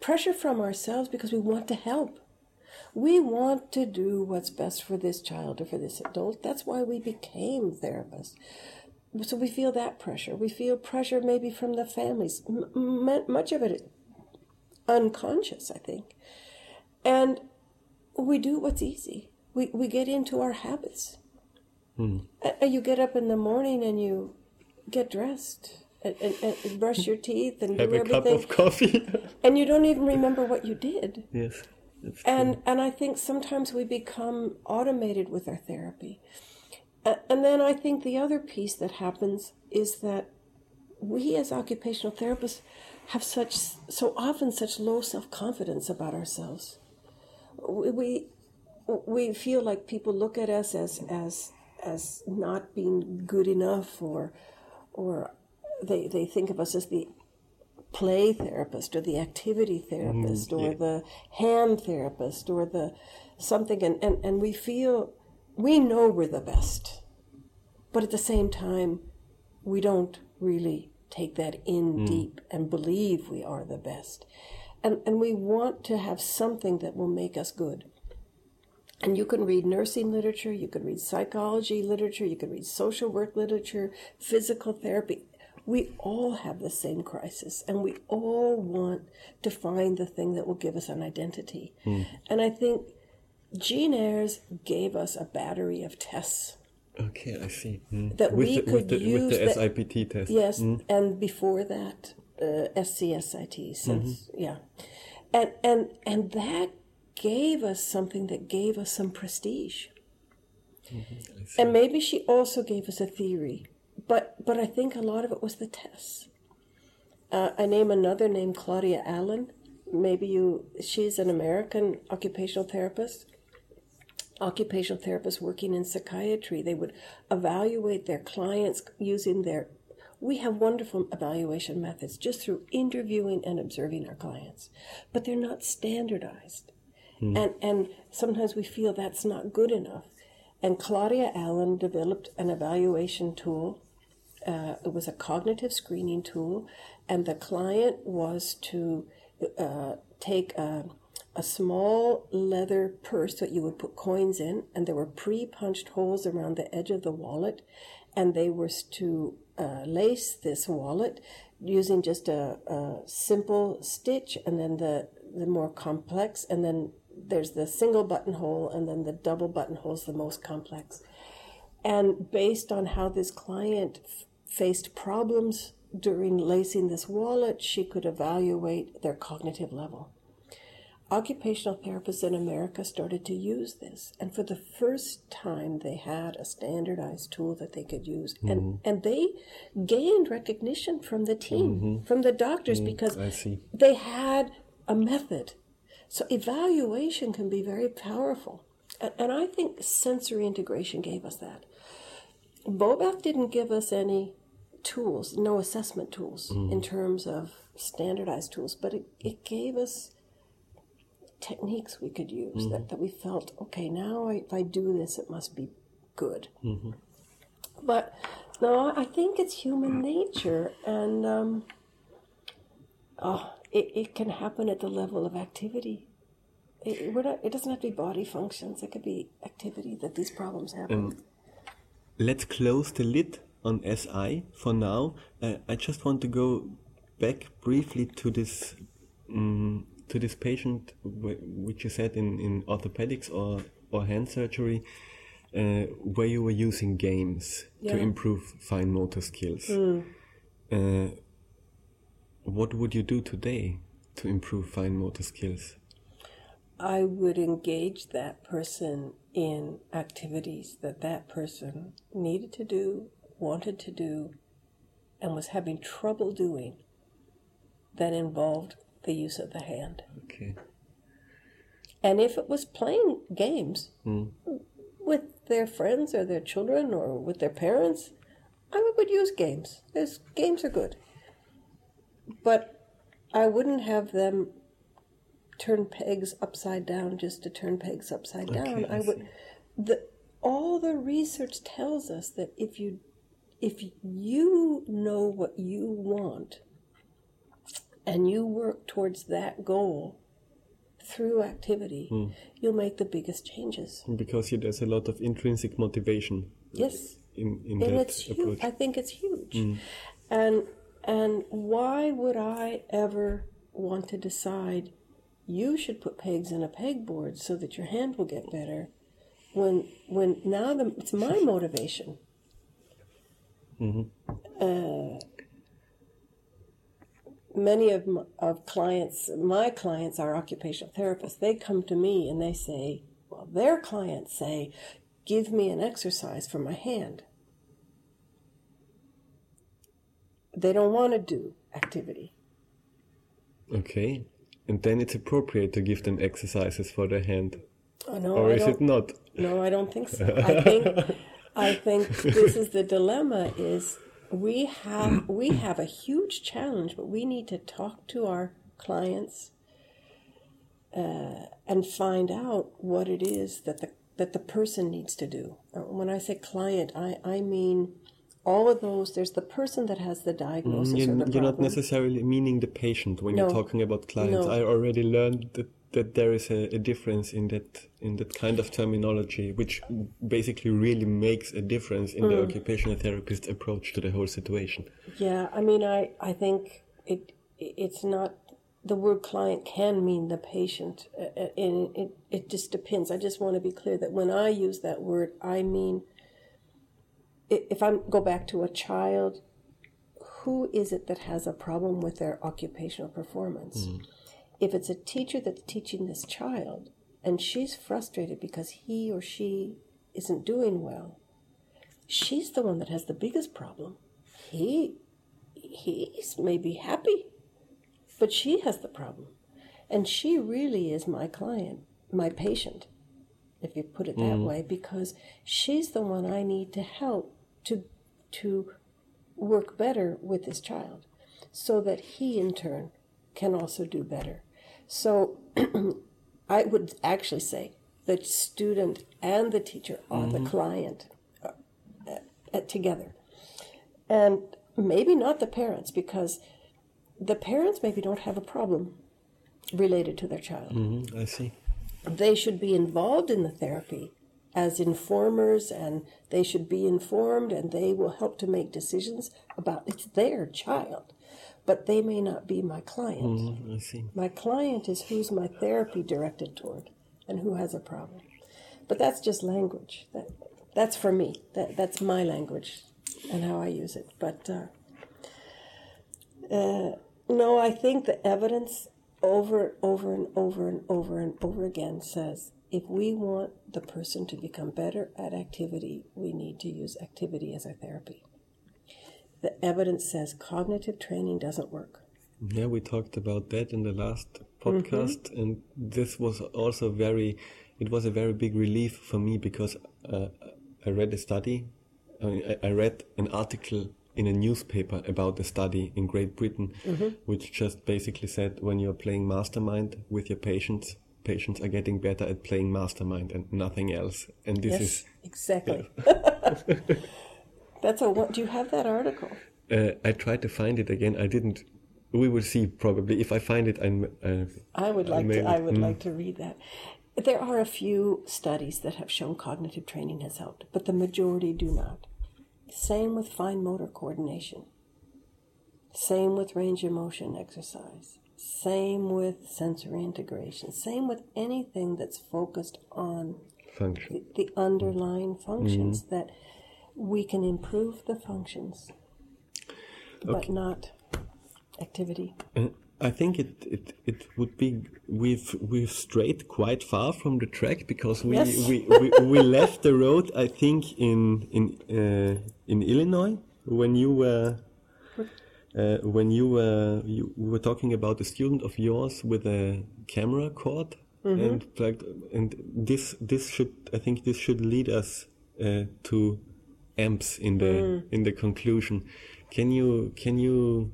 pressure from ourselves because we want to help we want to do what's best for this child or for this adult. That's why we became therapists. So we feel that pressure. We feel pressure maybe from the families. M- m- much of it unconscious, I think. And we do what's easy. We, we get into our habits. And and you get up in the morning and you get dressed and, and, and brush your teeth and
Have
do
a cup
everything.
of coffee.
And you don't even remember what you did.
yes.
And and I think sometimes we become automated with our therapy. And then I think the other piece that happens is that we as occupational therapists have such so often such low self-confidence about ourselves. We we, we feel like people look at us as as as not being good enough or or they they think of us as the play therapist or the activity mm, therapist or the hand therapist or the something. And, and, and we feel we know we're the best but at the same time we don't really take that in mm. deep and believe we are the best. And, and we want to have something that will make us good and you can read nursing literature, you can read psychology literature, you can read social work literature, physical therapy. We all have the same crisis, and we all want to find the thing that will give us an identity. And I think Jean Ayres gave us a battery of tests.
Okay, I see. Mm.
That
with
we
the,
could
with the,
use
with the
that-
SIPT test.
Yes, and before that, uh, SCSIT. Since yeah, and and and that gave us something that gave us some prestige. And maybe she also gave us a theory, but but I think a lot of it was the tests. Uh, I name another named Claudia Allen. Maybe you. She's an American occupational therapist. Occupational therapist working in psychiatry. They would evaluate their clients using their. We have wonderful evaluation methods just through interviewing and observing our clients, but they're not standardized. And and sometimes we feel that's not good enough. And Claudia Allen developed an evaluation tool. Uh, it was a cognitive screening tool, and the client was to uh, take a, a small leather purse that you would put coins in, and there were pre-punched holes around the edge of the wallet, and they were to uh, lace this wallet using just a, a simple stitch, and then the the more complex, and then there's the single buttonhole and then the double buttonhole is the most complex. And based on how this client f- faced problems during lacing this wallet, she could evaluate their cognitive level. Occupational therapists in America started to use this, and for the first time, they had a standardized tool that they could use, and mm-hmm. and they gained recognition from the team, mm-hmm. from the doctors, mm-hmm. because
I see.
they had a method. So evaluation can be very powerful. And, and I think sensory integration gave us that. Bobath didn't give us any tools, no assessment tools mm. in terms of standardized tools, but it, it gave us techniques we could use mm-hmm. that, that we felt, okay, now I, if I do this, it must be good. Mm-hmm. But no, I think it's human nature, and um, oh, it, it can happen at the level of activity. It, we're not, it doesn't have to be body functions. It could be activity that these problems happen.
Let's close the lid on SI for now. Uh, I just want to go back briefly to this um, to this patient, which you said in, in orthopedics or, or hand surgery, uh, where you were using games
Yeah.
to improve fine motor skills. Uh, what would you do today to improve fine motor skills?
I would engage that person in activities that that person needed to do, wanted to do, and was having trouble doing that involved the use of the hand.
Okay.
And if it was playing games hmm. with their friends or their children or with their parents, I would use games. There's, games are good. But I wouldn't have them turn pegs upside down just to turn pegs upside down.
I
I would the all the research tells us that if you if you know what you want and you work towards that goal through activity, hmm. you'll make the biggest changes.
Because there's a lot of intrinsic motivation
Yes.
in, in
and
that
it's huge.
approach.
I think it's huge. Hmm. And and why would I ever want to decide you should put pegs in a pegboard so that your hand will get better when when now the, it's my motivation. Uh, many of my, of clients, my clients are occupational therapists. They come to me and they say, well, their clients say, give me an exercise for my hand. They don't want to do activity.
Okay. And then it's appropriate to give them exercises for their hand.
Oh, no,
or
I
is it not?
No, I don't think so. I think I think this is the dilemma is we have we have a huge challenge, but we need to talk to our clients uh, and find out what it is that the that the person needs to do. Uh, When I say client, I, I mean all of those. There's the person that has the diagnosis
You're,
or the
you're not necessarily meaning the patient when
No.
you're talking about clients.
No.
I already learned that, that there is a, a difference in that in that kind of terminology, which basically really makes a difference in
Mm.
the occupational therapist approach to the whole situation.
Yeah, I mean, I, I think it it's not the word client can mean the patient, uh, uh, and it it just depends. I just want to be clear that when I use that word, I mean if I go back to a child, who is it that has a problem with their occupational performance? If it's a teacher that's teaching this child and she's frustrated because he or she isn't doing well, she's the one that has the biggest problem. He he's maybe happy, but she has the problem. And she really is my client, my patient, if you put it that mm. way, because she's the one I need to help to to work better with this child so that he in turn can also do better. So I would actually say the student and the teacher are mm-hmm. the client uh, uh, together. And maybe not the parents because the parents maybe don't have a problem related to their child.
Mm-hmm, I see.
They should be involved in the therapy as informers and they should be informed and they will help to make decisions about it's their child but they may not be my client.
Mm,
my client is who's my therapy directed toward and who has a problem. But that's just language. That that's for me. That that's my language and how i use it. But uh, uh, no i think the evidence over and over and over and over and over again says if we want the person to become better at activity, we need to use activity as a therapy. The evidence says cognitive training doesn't work.
Yeah, we talked about that in the last podcast, mm-hmm. and this was also very, it was a very big relief for me because uh, I read a study, I, I read an article in a newspaper about a study in Great Britain, mm-hmm. which just basically said when you're playing mastermind with your patients, patients are getting better at playing mastermind and nothing else. And this yes, is
exactly. That's a. What, do you have that article?
Uh, I tried to find it again. I didn't. We will see probably if I find it. I'm. Uh,
I would like to. I would mm. like to read that. There are a few studies that have shown cognitive training has helped, but the majority do not. Same with fine motor coordination. Same with range of motion exercise. Same with sensory integration. Same with anything that's focused on
Function.
the, the underlying functions mm-hmm. that we can improve the functions, but not activity.
Uh, I think it, it, it would be we've we've strayed quite far from the track because we yes. we, we, we left the road I think in in uh, in Illinois when you were uh, when you were you were talking about a student of yours with a camera cord mm-hmm. and like and this this should I think this should lead us uh, to AMPS in the mm. in the conclusion. Can you can you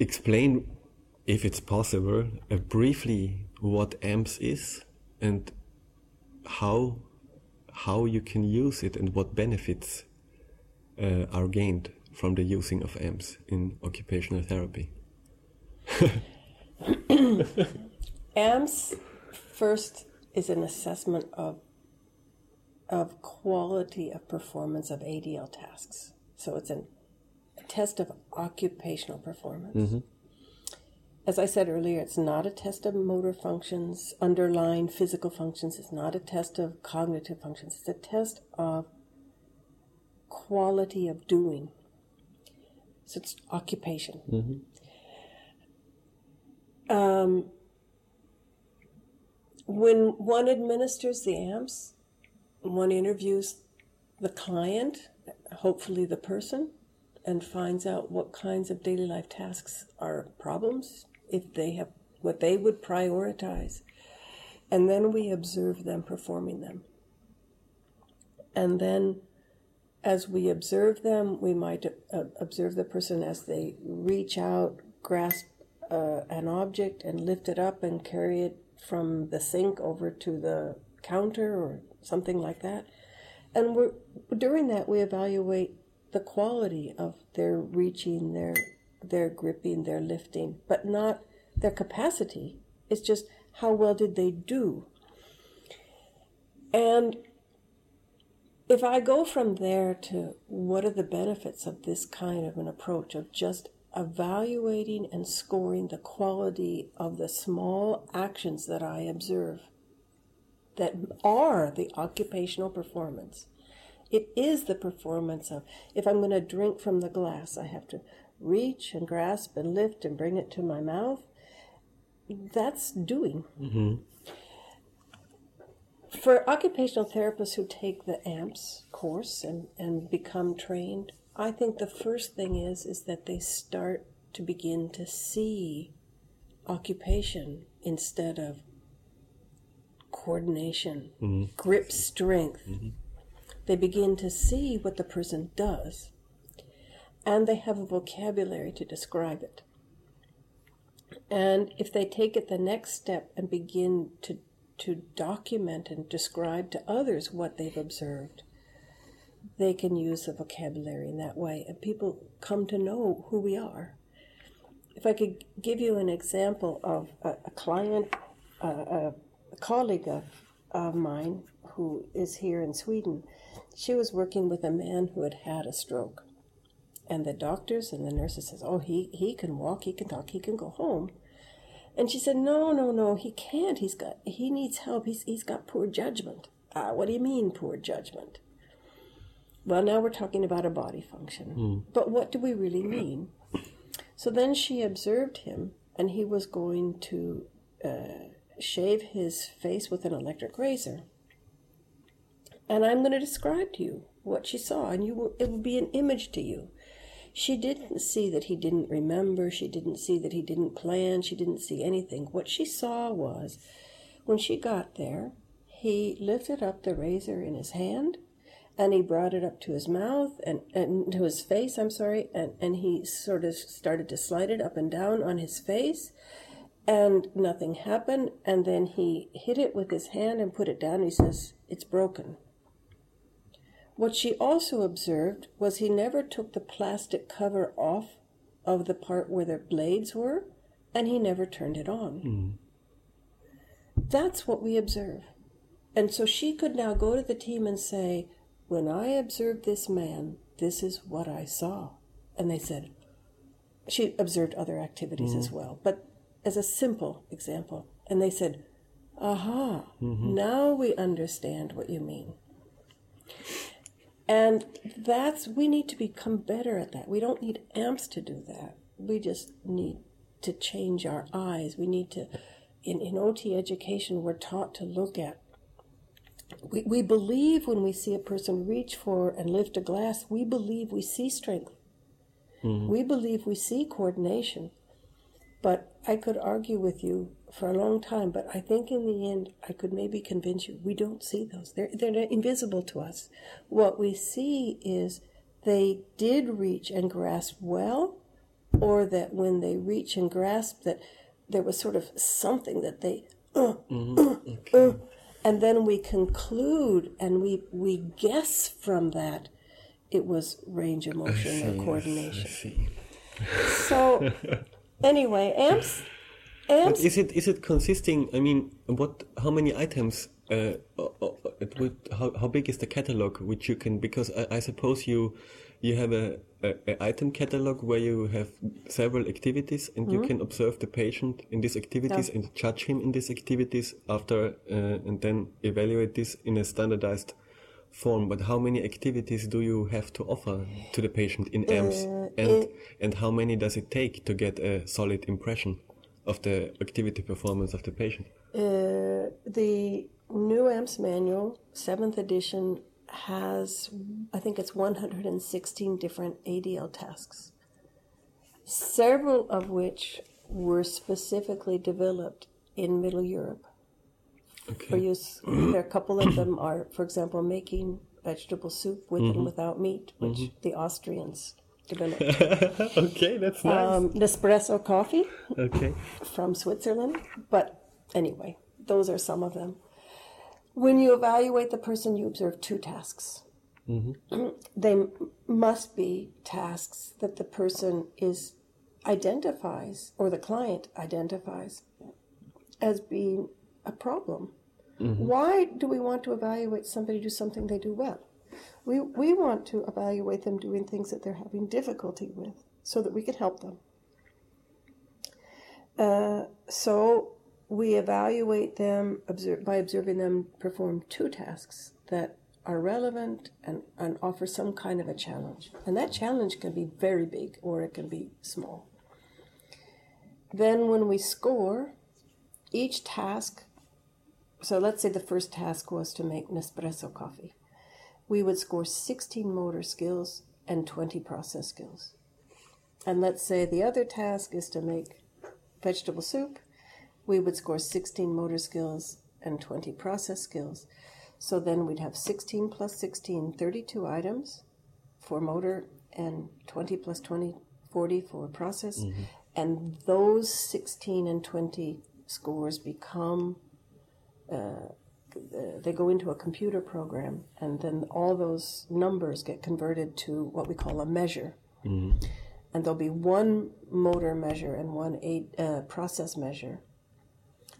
explain if it's possible uh, briefly what AMPS is and how how you can use it and what benefits uh, are gained from the using of AMPS in occupational therapy?
AMPS first is an assessment of of quality of performance of ADL tasks. So it's an, a test of occupational performance. Mm-hmm. As I said earlier, it's not a test of motor functions, underlying physical functions. It's not a test of cognitive functions. It's a test of quality of doing. So it's occupation. Mm-hmm. Um, when one administers the AMPS, one interviews the client, hopefully the person, and finds out what kinds of daily life tasks are problems, if they have what they would prioritize. And then we observe them performing them. And then as we observe them, we might uh, observe the person as they reach out, grasp uh, an object, and lift it up and carry it from the sink over to the counter or something like that. And we're, during that, we evaluate the quality of their reaching, their their gripping, their lifting, but not their capacity. It's just how well did they do. And if I go from there to what are the benefits of this kind of an approach of just evaluating and scoring the quality of the small actions that I observe that are the occupational performance. It is the performance of if I'm going to drink from the glass, I have to reach and grasp and lift and bring it to my mouth. That's doing. Mm-hmm for occupational therapists who take the AMPS course and, and become trained, I think the first thing is is that they start to begin to see occupation instead of coordination, mm-hmm. grip strength. Mm-hmm. They begin to see what the person does, and they have a vocabulary to describe it. And if they take it the next step and begin to, to document and describe to others what they've observed, they can use the vocabulary in that way, and people come to know who we are. If I could give you an example of a, a client, a, a, colleague of, of mine who is here in Sweden, she was working with a man who had had a stroke. And the doctors and the nurses says, "Oh, he he can walk, he can talk, he can go home." And she said, "No, no, no, he can't. He's got he needs help. He's he's got poor judgment." Ah, what do you mean poor judgment? Well, now we're talking about a body function. Mm. But what do we really mean? So then she observed him, and he was going to uh, shave his face with an electric razor. And I'm going to describe to you what she saw, and you will, it will be an image to you. She didn't see that he didn't remember. She didn't see that he didn't plan. She didn't see anything. What she saw was when she got there, he lifted up the razor in his hand and he brought it up to his mouth and, and to his face, I'm sorry, and, and he sort of started to slide it up and down on his face and nothing happened. And then he hit it with his hand and put it down. He says, It's broken. What she also observed was he never took the plastic cover off of the part where the blades were, and he never turned it on. Mm. That's what we observe. And so she could now go to the team and say, when I observed this man, this is what I saw. And they said, she observed other activities mm-hmm. as well, but as a simple example. And they said, aha, mm-hmm. now we understand what you mean. And that's, we need to become better at that. We don't need AMPS to do that. We just need to change our eyes. We need to, in, in OT education, we're taught to look at we, we believe when we see a person reach for and lift a glass, we believe we see strength. Mm-hmm. We believe we see coordination. But I could argue with you for a long time, but I think in the end I could maybe convince you we don't see those. They're, they're invisible to us. What we see is they did reach and grasp well, or that when they reach and grasp, that there was sort of something that they uh, mm-hmm. uh, okay. uh, and then we conclude and we we guess from that it was range of motion see, or coordination. so anyway, AMPS.
AMPS. But is it is it consisting? I mean, what? How many items? Uh, uh, uh would, how how big is the catalog which you can? Because I, I suppose you you have a, a, a, item catalog where you have several activities and mm-hmm. you can observe the patient in these activities yeah. and judge him in these activities after uh, and then evaluate this in a standardized form but how many activities do you have to offer to the patient in AMPS? uh, and and how many does it take to get a solid impression of the activity performance of the patient?
Uh, the new AMPS manual seventh edition has, I think it's 116 different ADL tasks, several of which were specifically developed in Middle Europe okay. for use. there are a couple of them are, for example, making vegetable soup with mm-hmm. and without meat, which mm-hmm. the Austrians developed.
okay, that's nice. Um,
Nespresso coffee.
Okay.
From Switzerland, but anyway, those are some of them. When you evaluate the person, you observe two tasks. Mm-hmm. they must be tasks that the person is identifies or the client identifies as being a problem. Mm-hmm. Why do we want to evaluate somebody do something they do well? We, we want to evaluate them doing things that they're having difficulty with so that we can help them. Uh, so we evaluate them observe, by observing them perform two tasks that are relevant and, and offer some kind of a challenge. And that challenge can be very big or it can be small. Then, when we score, each task so let's say the first task was to make Nespresso coffee. We would score 16 motor skills and 20 process skills. And let's say the other task is to make vegetable soup. We would score 16 motor skills and 20 process skills. So then we'd have 16 plus 16, 32 items for motor and 20 plus 20, 40 for process. Mm-hmm. And those 16 and 20 scores become, uh, they go into a computer program, and then all those numbers get converted to what we call a measure. Mm-hmm. And there'll be one motor measure and one eight, uh, process measure.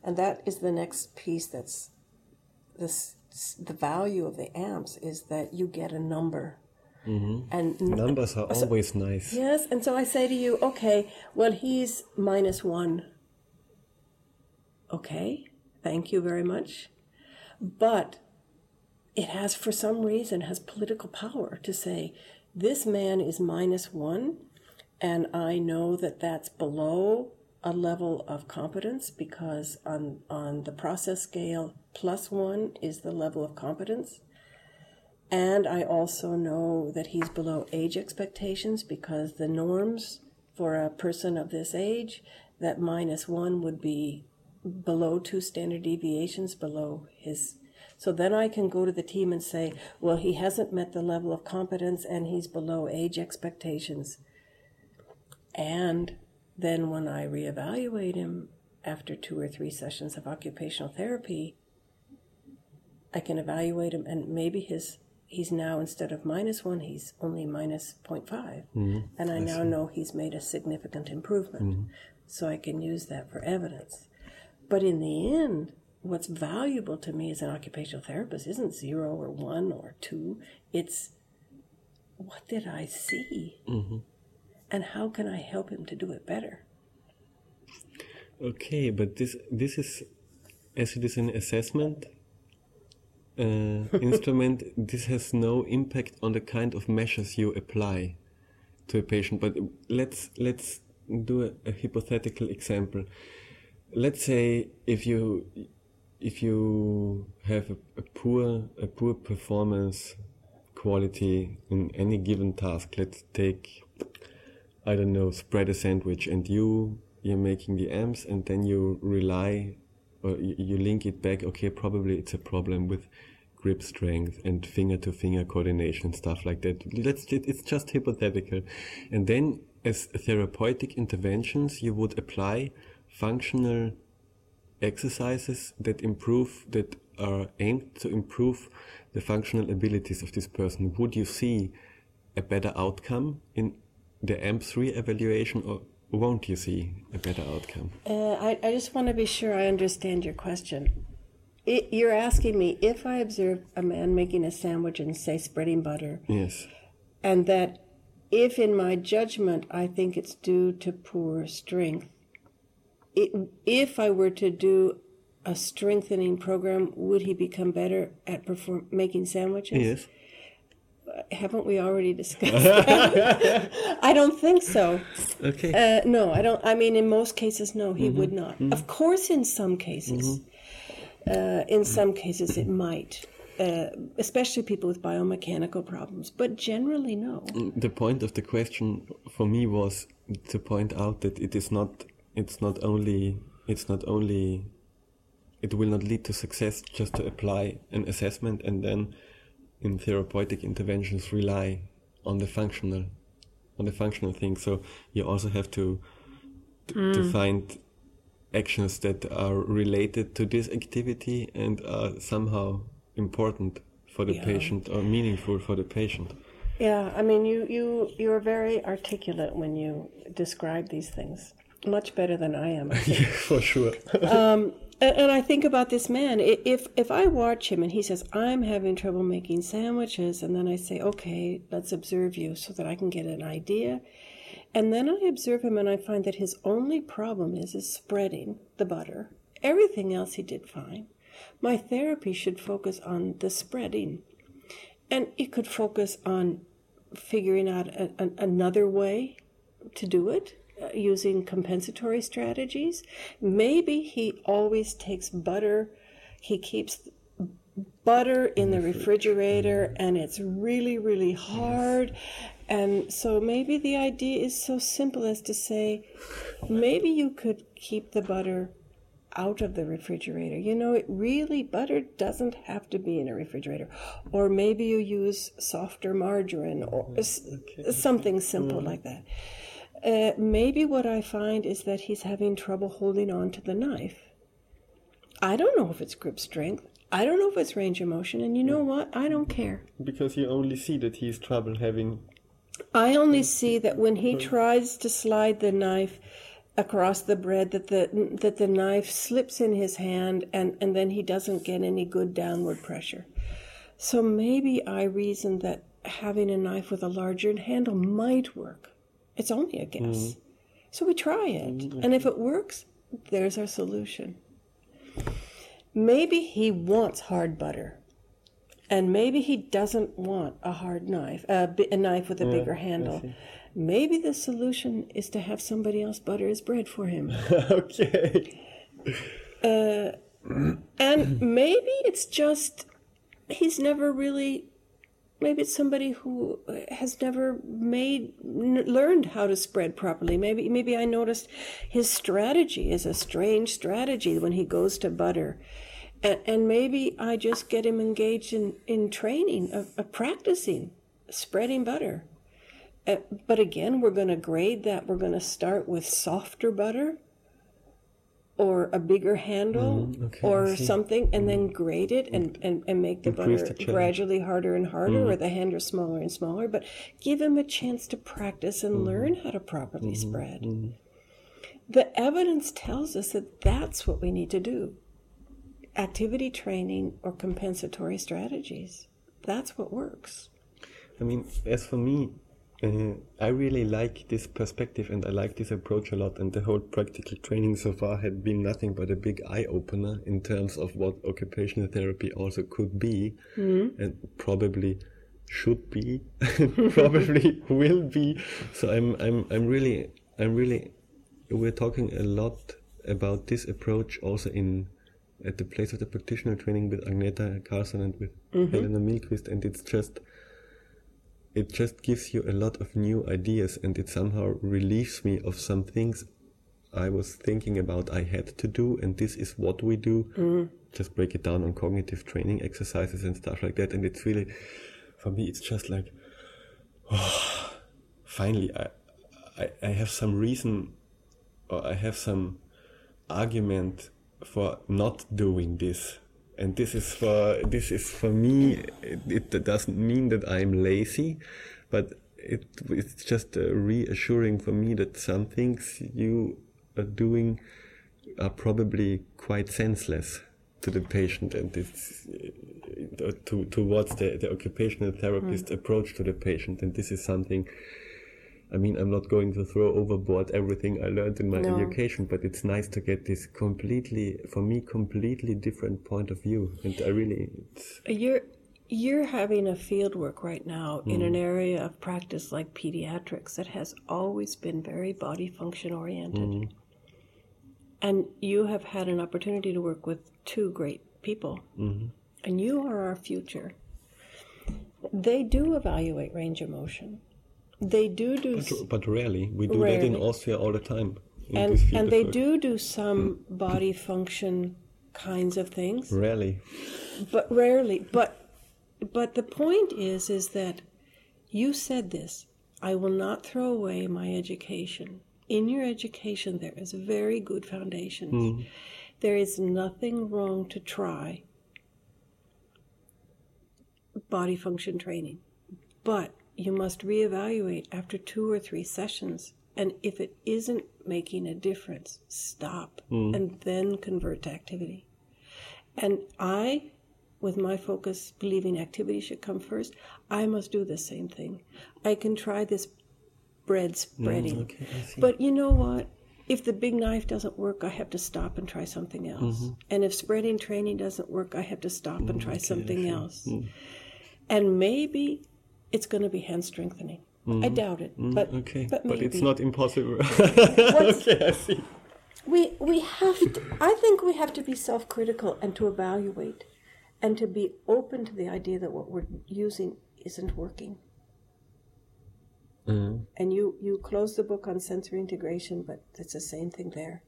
And that is the next piece that's this the value of the AMPS is that you get a number.
Mm-hmm. And numbers are so, always nice.
Yes, and so I say to you, okay, well he's minus one. Okay, thank you very much, but it has, for some reason, has political power to say this man is minus one, and I know that that's below a level of competence because on on the process scale plus one is the level of competence. And I also know that he's below age expectations because the norms for a person of this age, that minus one would be below two standard deviations below his. So then I can go to the team and say, well, he hasn't met the level of competence and he's below age expectations. And then when I reevaluate him after two or three sessions of occupational therapy, I can evaluate him, and maybe his he's now instead of minus one, he's only minus 0.5. Mm-hmm. and I, I now see. know he's made a significant improvement. Mm-hmm. So I can use that for evidence. But in the end, what's valuable to me as an occupational therapist isn't zero or one or two. It's what did I see? Mm-hmm. And how can I help him to do it better?
Okay, but this this is as it is an assessment uh, instrument, this has no impact on the kind of measures you apply to a patient. But let's let's do a, a hypothetical example. Let's say if you if you have a, a, poor a poor performance quality in any given task, let's take I don't know spread a sandwich, and you you're making the AMPS, and then you rely or you link it back. Okay, probably it's a problem with grip strength and finger to finger coordination stuff like that. Let's it's just hypothetical, and then as therapeutic interventions, you would apply functional exercises that improve that are aimed to improve the functional abilities of this person. Would you see a better outcome in the m3 evaluation or won't you see a better outcome?
Uh, I, I just want to be sure I understand your question. It, you're asking me if I observe a man making a sandwich and say spreading butter.
Yes.
And that if in my judgment I think it's due to poor strength, it, if I were to do a strengthening program, would he become better at perform making sandwiches?
Yes
haven't we already discussed that? I don't think so.
Okay.
Uh, no, I don't. I mean, in most cases, no, he mm-hmm. would not. Mm-hmm. Of course, in some cases, mm-hmm. uh, in some cases, it might. Uh, especially people with biomechanical problems, but generally, no.
Mm, the point of the question for me was to point out that it is not. It's not only. It's not only. It will not lead to success just to apply an assessment and then in therapeutic interventions rely on the functional on the functional thing so you also have to mm. to find actions that are related to this activity and are somehow important for the yeah. patient or meaningful for the patient
yeah i mean you you you're very articulate when you describe these things much better than i am I
yeah, for sure
um, and, and I think about this man. If if I watch him and he says I'm having trouble making sandwiches, and then I say, okay, let's observe you so that I can get an idea. And then I observe him and I find that his only problem is is spreading the butter. Everything else he did fine. My therapy should focus on the spreading. And it could focus on figuring out a, a, another way to do it using compensatory strategies. Maybe he always takes butter. he keeps butter in the refrigerator and it's really, really hard. And so maybe the idea is so simple as to say, maybe you could keep the butter out of the refrigerator. You know, it really, butter doesn't have to be in a refrigerator. Or maybe you use softer margarine or okay. something simple mm. like that. Uh, maybe what I find is that he's having trouble holding on to the knife. I don't know if it's grip strength. I don't know if it's range of motion. And you know what? I don't care.
Because you only see that he's trouble having.
I only see that when he tries to slide the knife, across the bread that the that the knife slips in his hand and and then he doesn't get any good downward pressure so maybe i reason that having a knife with a larger handle might work it's only a guess mm-hmm. so we try it mm-hmm. and if it works there's our solution maybe he wants hard butter and maybe he doesn't want a hard knife a knife with a yeah, bigger handle maybe the solution is to have somebody else butter his bread for him.
okay.
Uh, and maybe it's just he's never really. Maybe it's somebody who uh, has never made learned how to spread properly. Maybe maybe I noticed his strategy is a strange strategy when he goes to butter. And, and maybe I just get him engaged in, in training, of, of practicing spreading butter. Uh, but again, we're going to grade that. We're going to start with softer butter or a bigger handle mm, okay, or something and mm. then grade it and, and, and make the Increase butter the gradually harder and harder mm. or the handle smaller and smaller. But give him a chance to practice and mm-hmm. learn how to properly mm-hmm. spread. Mm-hmm. The evidence tells us that that's what we need to do activity training or compensatory strategies. That's what works.
I mean, as for me, uh, I really like this perspective and I like this approach a lot. And the whole practical training so far had been nothing but a big eye opener in terms of what occupational therapy also could be mm-hmm. and probably should be, probably will be. So I'm, I'm, I'm really, I'm really, we're talking a lot about this approach also in at the place of the practitioner training with Agneta Carlson and with mm-hmm. Helena Milquist, and it's just it just gives you a lot of new ideas and it somehow relieves me of some things I was thinking about I had to do and this is what we do. Mm. Just break it down on cognitive training exercises and stuff like that. And it's really, for me, it's just like, oh, finally, I, I, I have some reason or I have some argument for not doing this and this is for this is for me it, it doesn't mean that i'm lazy but it, it's just uh, reassuring for me that some things you are doing are probably quite senseless to the patient and it's uh, to, towards the, the occupational therapist mm. approach to the patient and this is something I mean, I'm not going to throw overboard everything I learned in my no. education, but it's nice to get this completely, for me, completely different point of view. And I really,
you're you're having a field work right now mm. in an area of practice like pediatrics that has always been very body function oriented. Mm. And you have had an opportunity to work with two great people, mm-hmm. and you are our future. They do evaluate range of motion. They do do,
but, but rarely. We do rarely. that in Austria all the time.
And and they work. do do some body function kinds of things.
Rarely.
But rarely. But but the point is is that you said this. I will not throw away my education. In your education, there is very good foundations. Mm. There is nothing wrong to try body function training. But you must reevaluate after two or three sessions. And if it isn't making a difference, stop mm. and then convert to activity. And I, with my focus, believing activity should come first, I must do the same thing. I can try this bread spreading. Mm, okay, but you know what? If the big knife doesn't work, I have to stop and try something else. Mm-hmm. And if spreading training doesn't work, I have to stop and try okay, something else. Mm. And maybe it's going to be hand strengthening. Mm-hmm. I doubt it, mm-hmm. but
okay,
but,
but it's not impossible. okay, I see.
we we have to, I think we have to be self-critical and to evaluate and to be open to the idea that what we're using isn't working.
Mm-hmm.
And you you close the book on sensory integration, but it's the same thing there.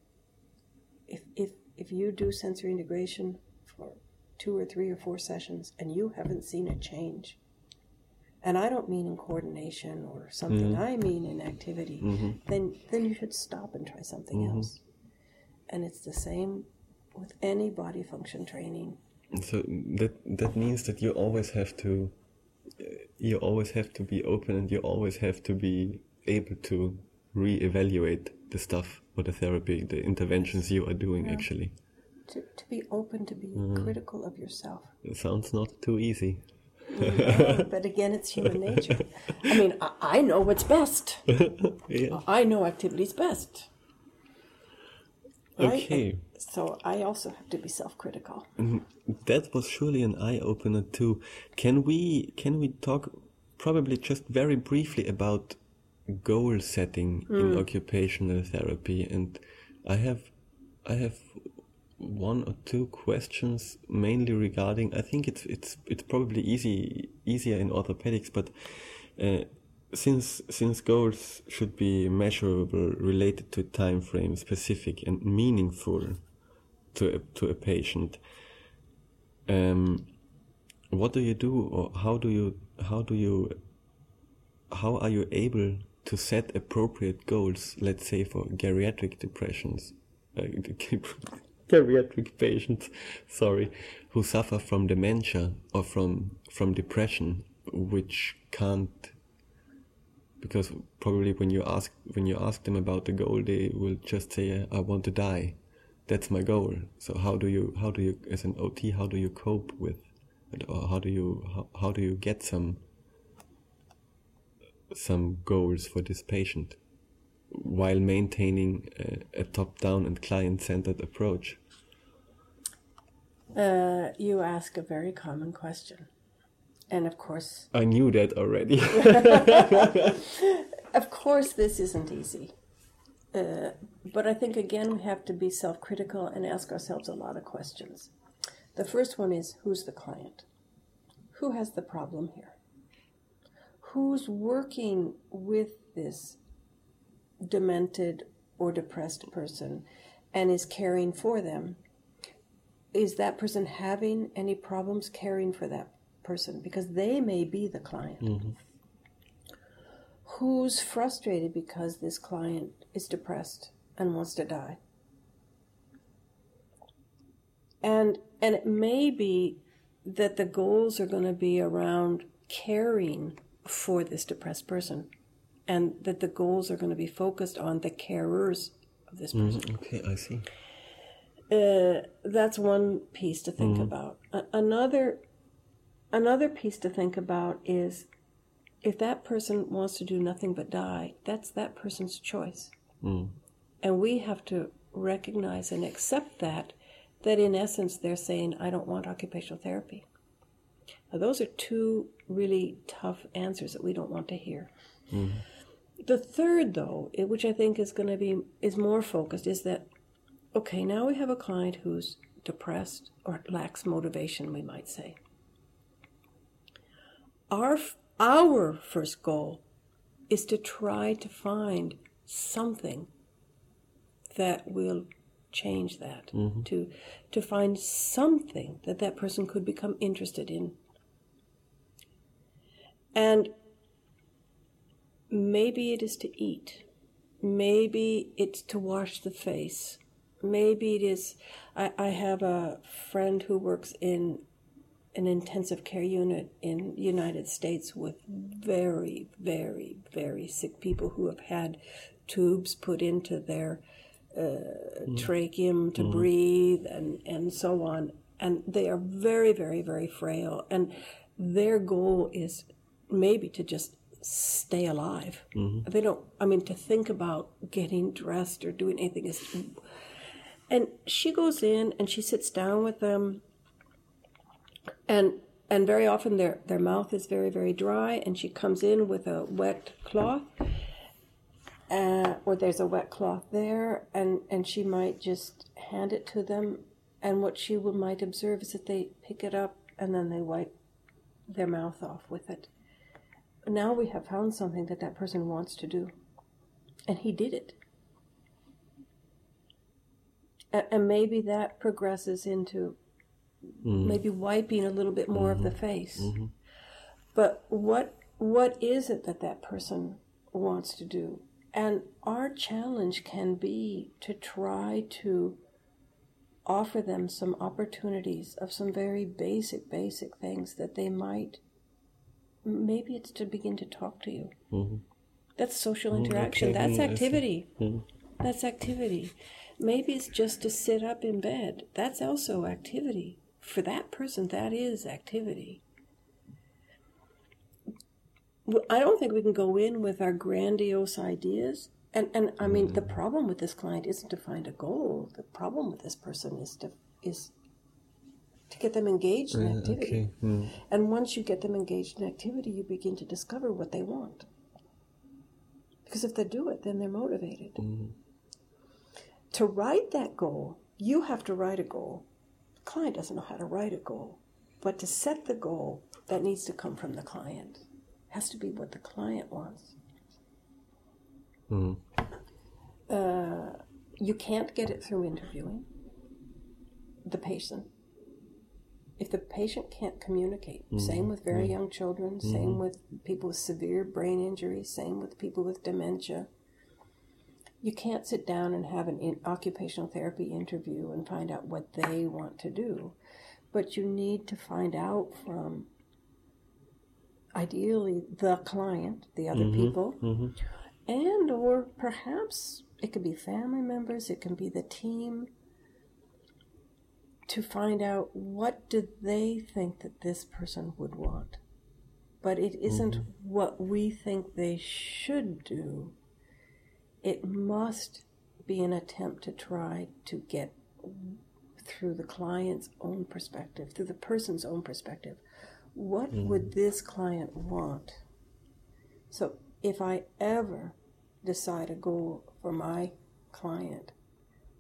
If if if you do sensory integration for two or three or four sessions and you haven't seen a change, and I don't mean in coordination or something, mm-hmm. I mean in activity, mm-hmm. then then you should stop and try something mm-hmm. else. And it's the same with any body function training.
So that that means that you always have to you always have to be open and you always have to be able to re-evaluate the stuff or the therapy, the interventions you are doing actually.
To, to be open, to be critical of yourself.
It sounds not too easy.
Yeah, but again, it's human nature. I mean, I, I know what's best.
Yeah.
I know activity's best. Right?
Okay.
So I also have to be self-critical. Mm-hmm.
That was surely an eye opener too. Can we can we talk probably just very briefly about goal setting in mm. occupational therapy? And I have I have one or two questions mainly regarding I think it's it's it's probably easy easier in orthopedics, but uh, since since goals should be measurable, related to time frame, specific and meaningful to a, to a patient, um, what do you do, or how do you how do you how are you able to set appropriate goals? Let's say for geriatric depressions, uh, geriatric patients, sorry, who suffer from dementia or from from depression, which can't because probably when you ask when you ask them about the goal they will just say i want to die. That's my goal. So how do you how do you as an ot how do you cope with it or how do you how, how do you get some some goals for this patient while maintaining a, a top down and client centered approach
Uh, you ask a very common question. And of course,
i knew that already
of course, this isn't easy. Uh, but I think again we have to be self-critical and ask ourselves a lot of questions. The first one is who's the client? Who has the problem here? Who's working with this demented or depressed person and is caring for them? Is that person having any problems caring for that person? Because they may be the client mm-hmm. who's frustrated because this client is depressed and wants to die. And and it may be that the goals are going to be around caring for this depressed person and that the goals are going to be focused on the carers of this mm, person.
okay i see
Uh, that's one piece to think mm-hmm. about. A- another another piece to think about is if that person wants to do nothing but die, that's that person's choice. Mm. And we have to recognize and accept that that in essence they're saying I don't want occupational therapy. Now, those are two really tough answers that we don't want to hear. Mm-hmm. The third, though, which I think is going to be is more focused, is that okay, now we have a client who's depressed or lacks motivation, we might say. Our our first goal is to try to find something that will change that. Mm-hmm. To to find something that that person could become interested in. And maybe it is to eat. Maybe it's to wash the face. Maybe it is. I, I have a friend who works in an intensive care unit in the United States with very, very, very sick people who have had tubes put into their uh, tracheum to breathe and, and so on. And they are very, very, very frail. And their goal is maybe to just stay alive. They don't, I mean, to think about getting dressed or doing anything is. And she goes in and she sits down with them and and very often their their mouth is very very dry and she comes in with a wet cloth uh, or there's a wet cloth there, and, and she might just hand it to them. And what she will, might observe is that they pick it up and then they wipe their mouth off with it. Now we have found something that that person wants to do, and he did it. And, and maybe that progresses into mm. maybe wiping a little bit more mm-hmm. of the face. Mm-hmm. But what what is it that that person wants to do? And our challenge can be to try to offer them some opportunities of some very basic, basic things that they might. Maybe it's to begin to talk to you. Mm-hmm. That's social mm, interaction. Okay. That's activity. Mm-hmm. That's activity. Maybe it's just to sit up in bed. That's also activity. For that person, that is activity. I don't think we can go in with our grandiose ideas. And, and I mean, mm. the problem with this client isn't to find a goal. The problem with this person is to is to get them engaged in uh, activity. Okay. Mm. And once you get them engaged in activity, you begin to discover what they want. Because if they do it, then they're motivated. Mm. To write that goal, you have to write a goal. The client doesn't know how to write a goal. But to set the goal, that needs to come from the client has to be what the client wants. Mm. Uh, you can't get it through interviewing the patient. If the patient can't communicate, mm-hmm. same with very mm-hmm. young children, mm-hmm. same with people with severe brain injury, same with people with dementia. You can't sit down and have an in- occupational therapy interview and find out what they want to do, but you need to find out from ideally the client, the other mm-hmm, people, mm-hmm. and or perhaps it could be family members, it can be the team to find out what do they think that this person would want. But it isn't mm-hmm. what we think they should do. It must be an attempt to try to get through the client's own perspective, through the person's own perspective, what mm. would this client want? So if I ever decide a goal for my client,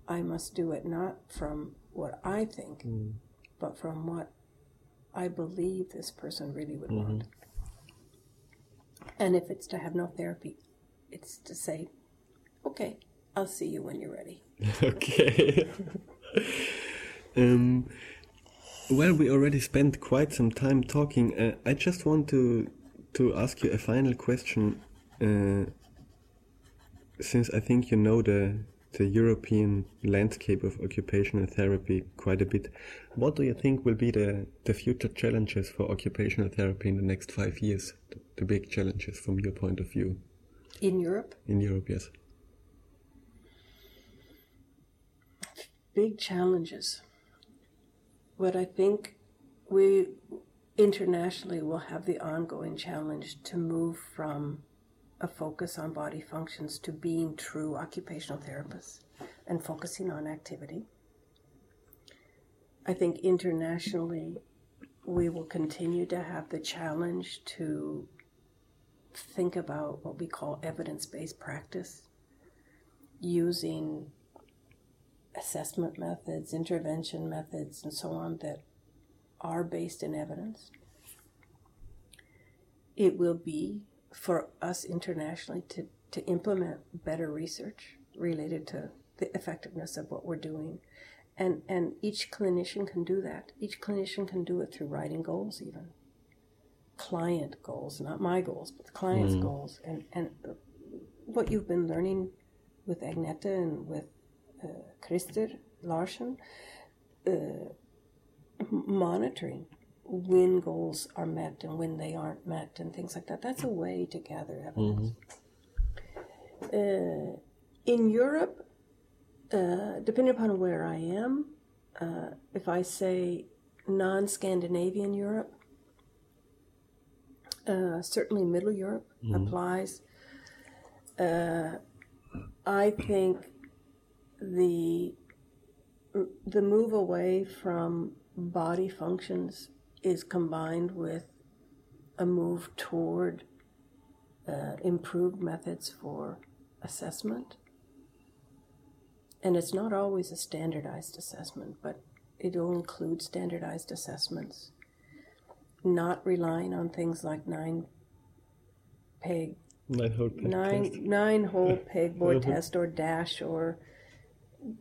I must do it not from what I think, mm. but from what I believe this person really would mm-hmm. want. And if it's to have no therapy, it's to say, okay, I'll see you when you're ready.
okay. um, well, we already spent quite some time talking. Uh, I just want to to ask you a final question, uh, since I think you know the the European landscape of occupational therapy quite a bit. What do you think will be the, the future challenges for occupational therapy in the next five years? The, the big challenges from your point of view?
In Europe?
In Europe, yes.
Big challenges what I think we internationally will have the ongoing challenge to move from a focus on body functions to being true occupational therapists and focusing on activity. I think internationally we will continue to have the challenge to think about what we call evidence based practice using assessment methods, intervention methods, and so on that are based in evidence. It will be for us internationally to, to implement better research related to the effectiveness of what we're doing. And, and each clinician can do that. Each clinician can do it through writing goals, even client goals, not my goals, but the client's mm. goals. And, and what you've been learning with Agneta and with uh, Christer Larsen, uh, monitoring when goals are met and when they aren't met and things like that. That's a way to gather evidence. Mm-hmm. Uh, in Europe, uh, depending upon where I am, uh, if I say non Scandinavian Europe, uh, certainly Middle Europe mm-hmm. applies. Uh, I think the the move away from body functions is combined with a move toward uh, improved methods for assessment. And it's not always a standardized assessment, but it'll include standardized assessments, not relying on things like nine peg
Nine hole peg
nine
test.
nine hole pegboard test or DASH or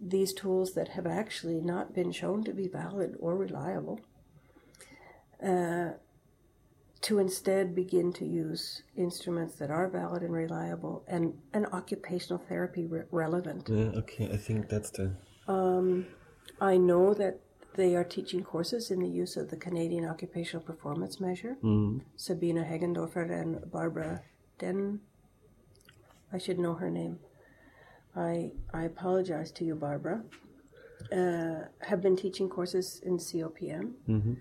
these tools that have actually not been shown to be valid or reliable uh, to instead begin to use instruments that are valid and reliable and, and occupational therapy re- relevant
Yeah, okay, I think that's the.
um, I know that they are teaching courses in the use of the Canadian Occupational Performance Measure.
Mm,
Sabina Hagendorfer and Barbara Den. I should know her name. I I apologize to you, Barbara. Uh, have been teaching courses in COPM,
mhm.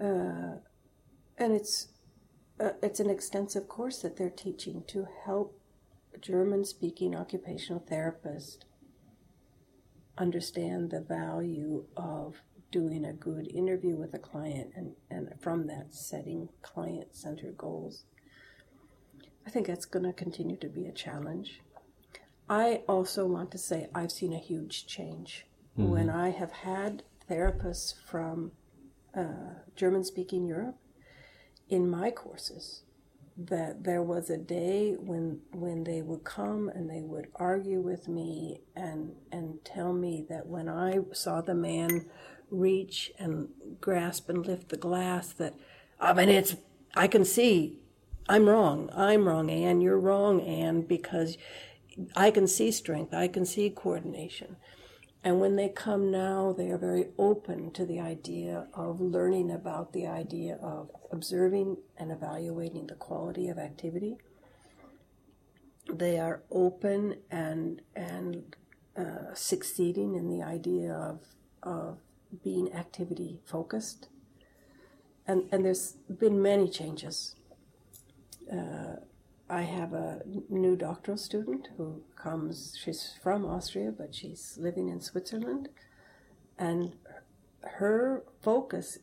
Uh, and it's uh, it's an extensive course that they're teaching to help German-speaking occupational therapists understand the value of doing a good interview with a client and, and from that setting client-centered goals. I think that's going to continue to be a challenge. I also want to say I've seen a huge change when I have had therapists from uh, German speaking Europe in my courses that there was a day when when they would come and they would argue with me and and tell me that when I saw the man reach and grasp and lift the glass that I mean it's I can see I'm wrong I'm wrong Anne you're wrong Anne because I can see strength I can see coordination and when they come now, they are very open to the idea of learning about the idea of observing and evaluating the quality of activity. They are open and and uh, succeeding in the idea of of being activity focused. And and there's been many changes. Uh, I have a new doctoral student who comes, she's from Austria, but she's living in Switzerland. And her focus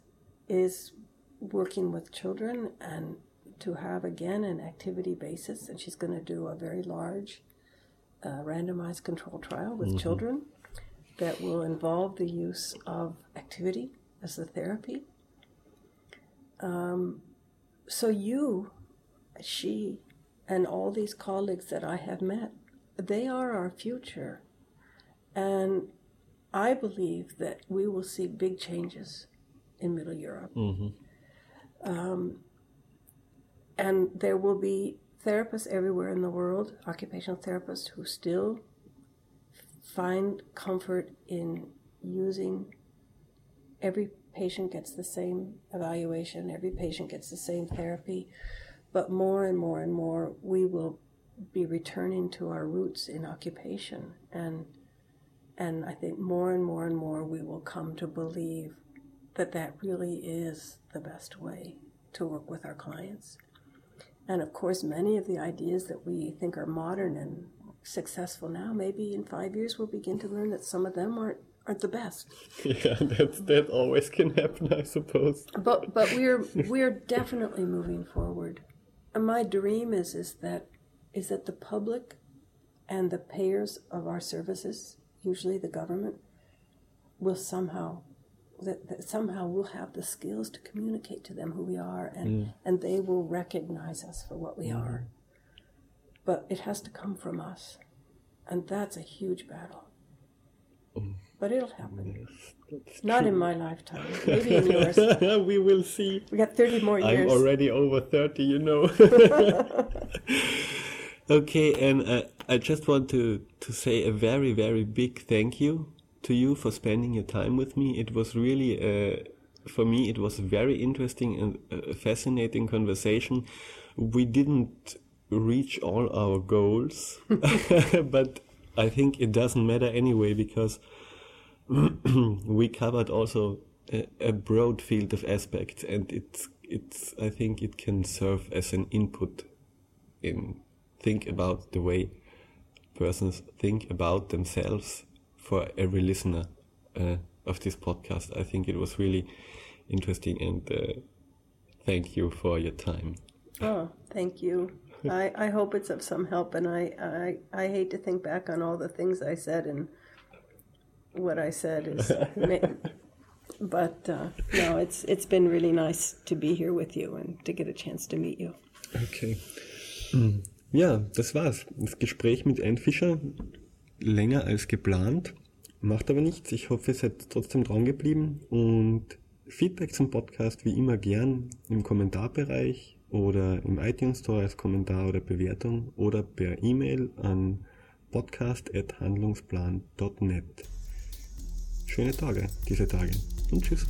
is working with children and to have again an activity basis. And she's going to do a very large uh, randomized control trial with children that will involve the use of activity as the therapy. Um, so you, she, and all these colleagues that I have met, they are our future. And I believe that we will see big changes in Middle Europe.
Mhm.
Um, and there will be therapists everywhere in the world, occupational therapists, who still find comfort in using every patient gets the same evaluation, every patient gets the same therapy, but more and more and more we will be returning to our roots in occupation and and I think more and more and more we will come to believe that that really is the best way to work with our clients. And of course, many of the ideas that we think are modern and successful now, maybe in five years we'll begin to learn that some of them aren't aren't the best.
Yeah, that's, that always can happen, I suppose.
But but we're we're definitely moving forward. And my dream is is that is that the public and the payers of our services, usually the government, will somehow that, that somehow we'll have the skills to communicate to them who we are and, mm. and they will recognize us for what we mm-hmm. are. But it has to come from us. And that's a huge battle. Mm. But it'll happen.
That's
Not in my lifetime. Maybe in yours.
we will see.
We got 30 more years.
I'm already over 30, you know. okay, and uh, I just want to, to say a very, very big thank you to you for spending your time with me. It was really, uh, for me, it was a very interesting and uh, fascinating conversation. We didn't reach all our goals, but I think it doesn't matter anyway because we covered also a, a broad field of aspects, and it's it's I think it can serve as an input in think about the way persons think about themselves for every listener uh, of this podcast. I think it was really interesting, and uh, thank you for your time.
Oh, thank you. I, I hope it's of some help, and I, I, I hate to think back on all the things I said and what I said is. but uh, no, it's it's been really nice to be here with you and to get a chance to meet you.
Okay. Hm. Ja, das war's. Das Gespräch mit Anne Fischer länger als geplant, macht aber nichts. Ich hoffe, ihr seid trotzdem dran geblieben und Feedback zum Podcast wie immer gern im Kommentarbereich oder im iTunes Store als Kommentar oder Bewertung oder per E-Mail an podcast.handlungsplan.net. Schöne Tage, diese Tage und tschüss.